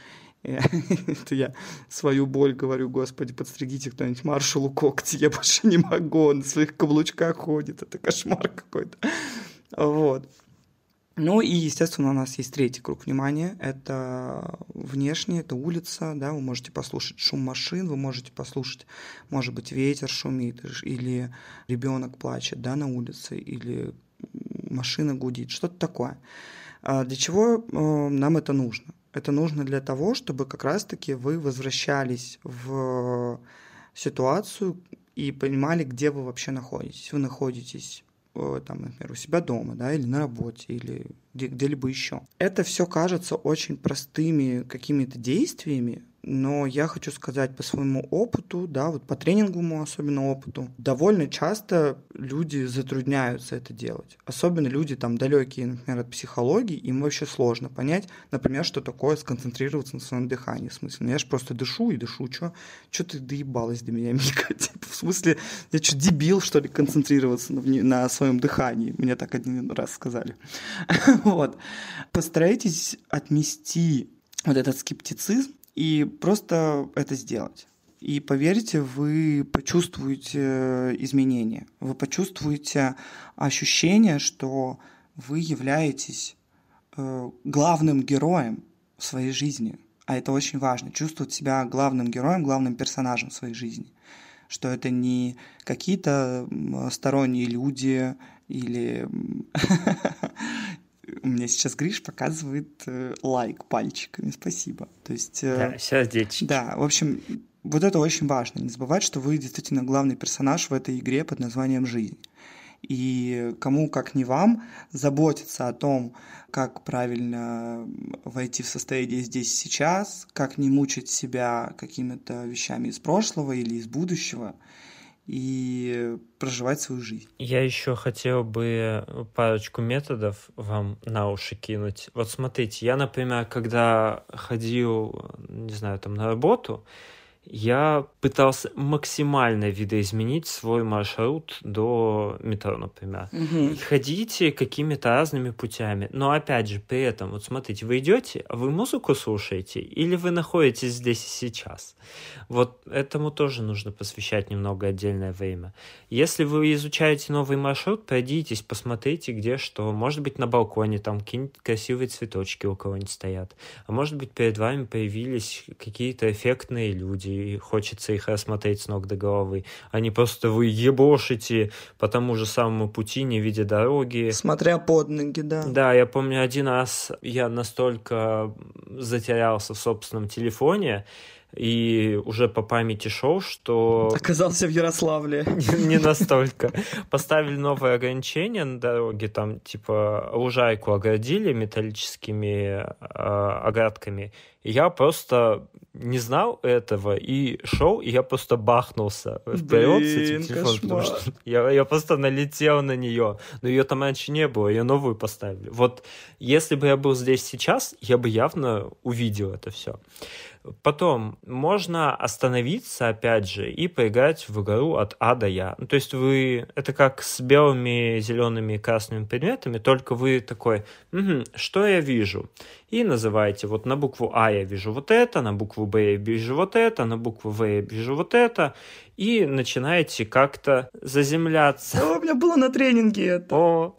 *laughs* Это я свою боль говорю, господи, подстригите кто-нибудь маршалу когти, я больше не могу, он на своих каблучках ходит, это кошмар какой-то. Вот. Ну и, естественно, у нас есть третий круг внимания. Это внешне, это улица, да, вы можете послушать шум машин, вы можете послушать, может быть, ветер шумит, или ребенок плачет, да, на улице, или машина гудит, что-то такое. А для чего э, нам это нужно? Это нужно для того, чтобы как раз-таки вы возвращались в ситуацию и понимали, где вы вообще находитесь. Вы находитесь э, там, например, у себя дома, да, или на работе, или где- где-либо еще. Это все кажется очень простыми какими-то действиями, но я хочу сказать по своему опыту, да, вот по тренинговому особенно опыту, довольно часто люди затрудняются это делать. Особенно люди там далекие, например, от психологии, им вообще сложно понять, например, что такое сконцентрироваться на своем дыхании. В смысле, ну я же просто дышу и дышу, что что ты доебалась до меня, *laughs* Мика? Типа, в смысле, я что, дебил, что ли, концентрироваться на, на своем дыхании? Мне так один раз сказали. *laughs* вот. Постарайтесь отнести вот этот скептицизм и просто это сделать. И поверьте, вы почувствуете изменения, вы почувствуете ощущение, что вы являетесь э, главным героем в своей жизни. А это очень важно, чувствовать себя главным героем, главным персонажем в своей жизни. Что это не какие-то сторонние люди или *laughs* у меня сейчас Гриш показывает э, лайк пальчиками, спасибо. То есть... Э, да, сердечки. Да, в общем, вот это очень важно. Не забывать, что вы действительно главный персонаж в этой игре под названием «Жизнь». И кому, как не вам, заботиться о том, как правильно войти в состояние здесь сейчас, как не мучить себя какими-то вещами из прошлого или из будущего – и проживать свою жизнь. Я еще хотел бы парочку методов вам на уши кинуть. Вот смотрите, я, например, когда ходил, не знаю, там на работу, я пытался максимально видоизменить свой маршрут до метро, например. Угу. Ходите какими-то разными путями. Но опять же, при этом, вот смотрите, вы идете, а вы музыку слушаете, или вы находитесь здесь и сейчас. Вот этому тоже нужно посвящать немного отдельное время. Если вы изучаете новый маршрут, пройдитесь, посмотрите, где что. Может быть, на балконе там какие-нибудь красивые цветочки у кого-нибудь стоят. А может быть, перед вами появились какие-то эффектные люди, и хочется их рассмотреть с ног до головы, не просто вы ебошите по тому же самому пути, не видя дороги. Смотря под ноги, да. Да, я помню один раз я настолько затерялся в собственном телефоне, и уже по памяти шел, что... Оказался в Ярославле. *laughs* Не настолько. Поставили новые ограничения на дороге, там типа лужайку оградили металлическими э, оградками. И я просто не знал этого и шел, и я просто бахнулся вперед с этим телефоном, потому что я, я просто налетел на нее. Но ее там раньше не было, ее новую поставили. Вот если бы я был здесь сейчас, я бы явно увидел это все. Потом можно остановиться, опять же, и поиграть в игру от А до Я. Ну, то есть вы... Это как с белыми, зелеными и красными предметами, только вы такой, угу, что я вижу? И называете, вот на букву А я вижу вот это, на букву Б я вижу вот это, на букву В я вижу вот это, и начинаете как-то заземляться. О, у меня было на тренинге это. О,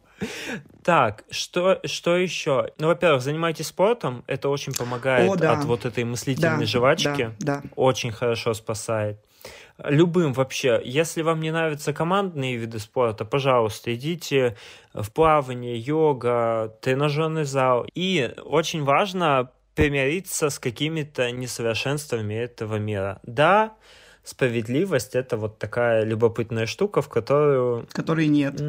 так, что, что еще? Ну, во-первых, занимайтесь спортом, это очень помогает О, да. от вот этой мыслительной да, жвачки. Да, да. Очень хорошо спасает. Любым вообще. Если вам не нравятся командные виды спорта, пожалуйста, идите в плавание, йога, тренажерный зал. И очень важно примириться с какими-то несовершенствами этого мира. Да, справедливость это вот такая любопытная штука, в которую... Которой нет.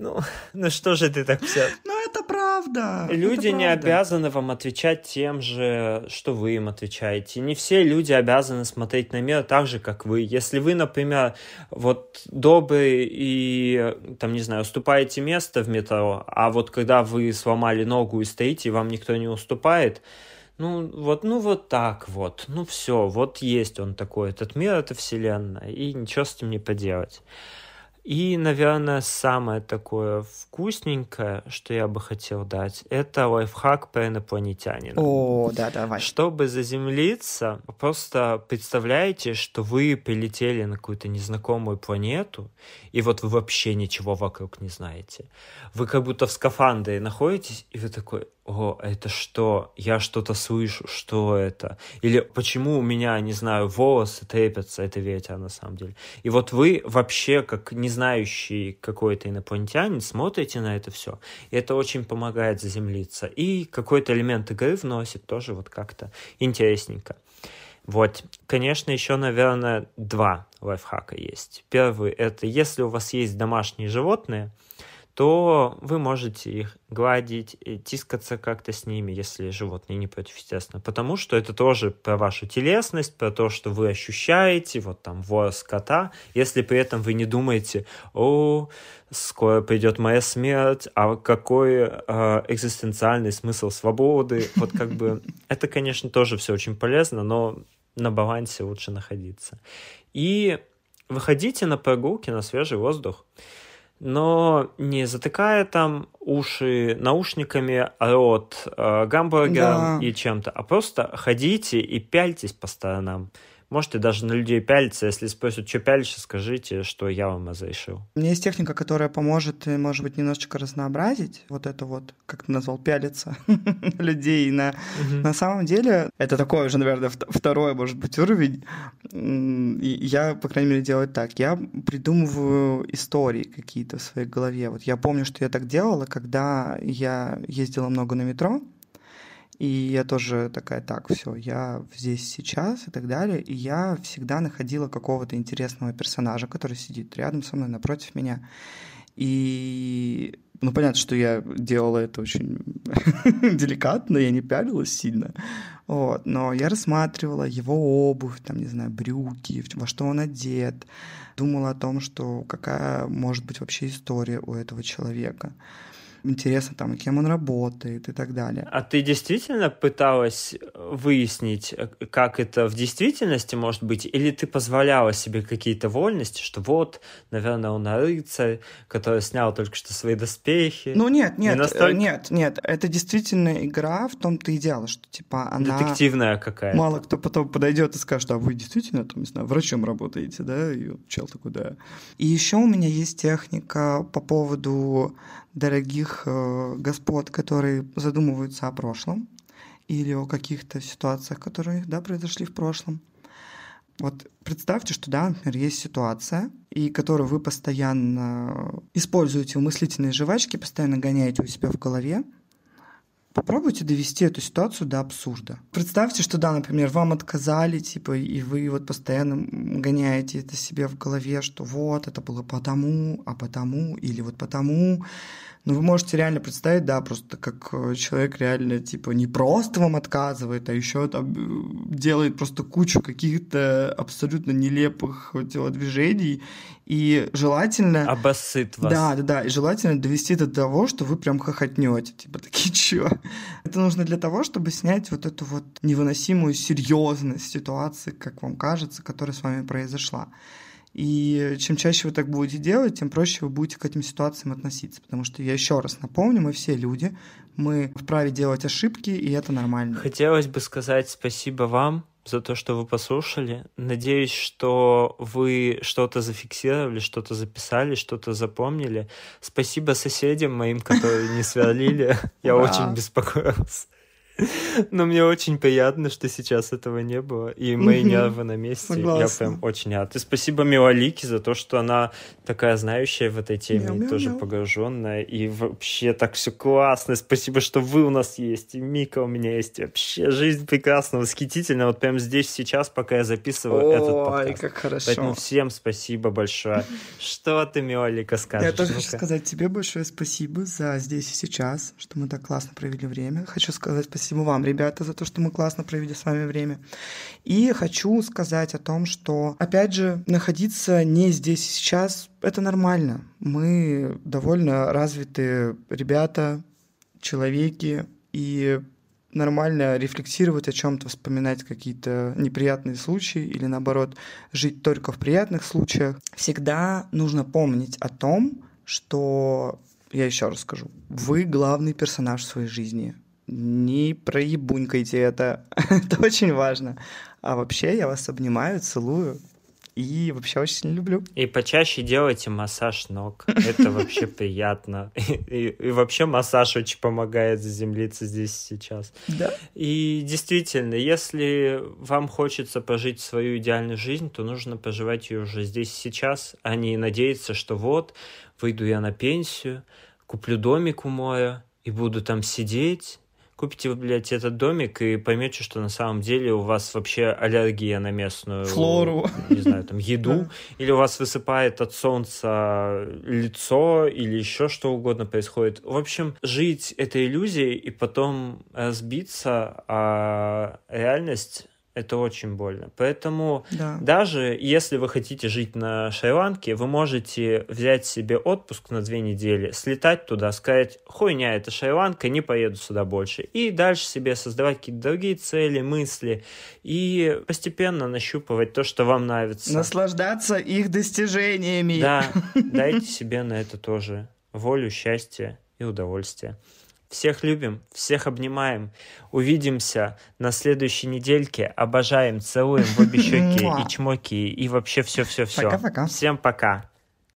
Ну, *laughs* ну что же ты так все? Ну, это правда. Люди это не правда. обязаны вам отвечать тем же, что вы им отвечаете. Не все люди обязаны смотреть на мир так же, как вы. Если вы, например, вот добрый и, там, не знаю, уступаете место в метро, а вот когда вы сломали ногу и стоите, вам никто не уступает, ну вот, ну вот так вот, ну все, вот есть он такой, этот мир, это вселенная, и ничего с этим не поделать. И, наверное, самое такое вкусненькое, что я бы хотел дать, это лайфхак про инопланетянина. О, да, давай. Чтобы заземлиться, просто представляете, что вы прилетели на какую-то незнакомую планету, и вот вы вообще ничего вокруг не знаете. Вы как будто в скафандре находитесь, и вы такой, о, это что? Я что-то слышу, что это? Или почему у меня, не знаю, волосы трепятся, это ветер на самом деле. И вот вы вообще, как не знающий какой-то инопланетянин, смотрите на это все, и это очень помогает заземлиться. И какой-то элемент игры вносит тоже вот как-то интересненько. Вот, конечно, еще, наверное, два лайфхака есть. Первый — это если у вас есть домашние животные, то вы можете их гладить, тискаться как-то с ними, если животные не против, естественно. Потому что это тоже про вашу телесность, про то, что вы ощущаете, вот там волос кота, если при этом вы не думаете, о, скоро придет моя смерть, а какой э, экзистенциальный смысл свободы. Вот как бы *laughs* это, конечно, тоже все очень полезно, но на балансе лучше находиться. И выходите на прогулки, на свежий воздух но не затыкая там уши наушниками, рот э, гамбургером да. и чем-то, а просто ходите и пяльтесь по сторонам. Можете даже на людей пялиться. Если спросят, что пялишься, скажите, что я вам разрешил. У меня есть техника, которая поможет, э, может быть, немножечко разнообразить вот это вот, как ты назвал, пялиться *laughs* людей. На, на самом деле, это такой уже, наверное, второй, может быть, уровень. Я, по крайней мере, делаю так. Я придумываю истории какие-то в своей голове. Вот я помню, что я так делала, когда я ездила много на метро, и я тоже такая, так, все, я здесь сейчас и так далее. И я всегда находила какого-то интересного персонажа, который сидит рядом со мной, напротив меня. И ну, понятно, что я делала это очень *laughs* деликатно, я не пялилась сильно. Вот. Но я рассматривала его обувь, там, не знаю, брюки, во что он одет. Думала о том, что какая может быть вообще история у этого человека интересно там, кем он работает и так далее. А ты действительно пыталась выяснить, как это в действительности может быть, или ты позволяла себе какие-то вольности, что вот, наверное, он рыцарь, который снял только что свои доспехи? Ну нет, нет, не настолько... нет, нет, это действительно игра в том-то и дело, что типа она... Детективная какая-то. Мало кто потом подойдет и скажет, а вы действительно там, не знаю, врачом работаете, да? И чел такой, да. И еще у меня есть техника по поводу дорогих э, господ, которые задумываются о прошлом или о каких-то ситуациях, которые да, произошли в прошлом. Вот представьте, что, да, например, есть ситуация, и которую вы постоянно используете в мыслительной жвачке, постоянно гоняете у себя в голове, Попробуйте довести эту ситуацию до абсурда. Представьте, что да, например, вам отказали, типа, и вы вот постоянно гоняете это себе в голове, что вот, это было потому, а потому, или вот потому. Но вы можете реально представить, да, просто как э, человек реально, типа, не просто вам отказывает, а еще там э, делает просто кучу каких-то абсолютно нелепых телодвижений, и желательно... Обоссыт вас. Да, да, да, и желательно довести до того, что вы прям хохотнете, типа, такие, *laughs* чё? Это нужно для того, чтобы снять вот эту вот невыносимую серьезность ситуации, как вам кажется, которая с вами произошла. И чем чаще вы так будете делать, тем проще вы будете к этим ситуациям относиться. Потому что я еще раз напомню, мы все люди, мы вправе делать ошибки, и это нормально. Хотелось бы сказать спасибо вам за то, что вы послушали. Надеюсь, что вы что-то зафиксировали, что-то записали, что-то запомнили. Спасибо соседям моим, которые не сверлили. *laughs* Я очень беспокоился. *laughs* Но мне очень приятно, что сейчас этого не было. И мои нервы на месте. Согласна. Я прям очень рад. И спасибо Милолике за то, что она такая знающая в этой теме, мяу, тоже мяу. погруженная. И вообще так все классно. Спасибо, что вы у нас есть. И Мика у меня есть. Вообще жизнь прекрасна, восхитительна. Вот прям здесь сейчас, пока я записываю Ой, этот подкаст. Ой, как хорошо. Поэтому всем спасибо большое. *laughs* Что ты, Милолика, скажешь? Я тоже хочу сказать тебе большое спасибо за здесь и сейчас, что мы так классно провели время. Хочу сказать спасибо Спасибо вам, ребята, за то, что мы классно провели с вами время. И хочу сказать о том, что, опять же, находиться не здесь и сейчас — это нормально. Мы довольно развитые ребята, человеки, и нормально рефлексировать о чем-то, вспоминать какие-то неприятные случаи или наоборот жить только в приятных случаях. Всегда нужно помнить о том, что я еще раз скажу, вы главный персонаж в своей жизни не проебунькайте это. *laughs* это очень важно. А вообще я вас обнимаю, целую. И вообще очень люблю. И почаще делайте массаж ног. Это *laughs* вообще приятно. И, вообще массаж очень помогает заземлиться здесь сейчас. Да. И действительно, если вам хочется пожить свою идеальную жизнь, то нужно проживать ее уже здесь сейчас, а не надеяться, что вот, выйду я на пенсию, куплю домик у моря и буду там сидеть, купите вы, блядь, этот домик и поймете, что на самом деле у вас вообще аллергия на местную... Флору. Не знаю, там, еду. *laughs* Или у вас высыпает от солнца лицо, или еще что угодно происходит. В общем, жить этой иллюзией и потом разбиться, а реальность это очень больно. Поэтому Да. даже если вы хотите жить на Шри-Ланке, вы можете взять себе отпуск на две недели, слетать туда, сказать, хуйня, это Шри-Ланка, не поеду сюда больше. И дальше себе создавать какие-то другие цели, мысли и постепенно нащупывать то, что вам нравится. Наслаждаться их достижениями. Да, *laughs* дайте себе на это тоже волю, счастье и удовольствие. Всех любим, всех обнимаем. Увидимся на следующей недельке. Обожаем, целуем в обе щеки *laughs* и чмоки, и вообще все-все-все. Пока-пока. Всем пока.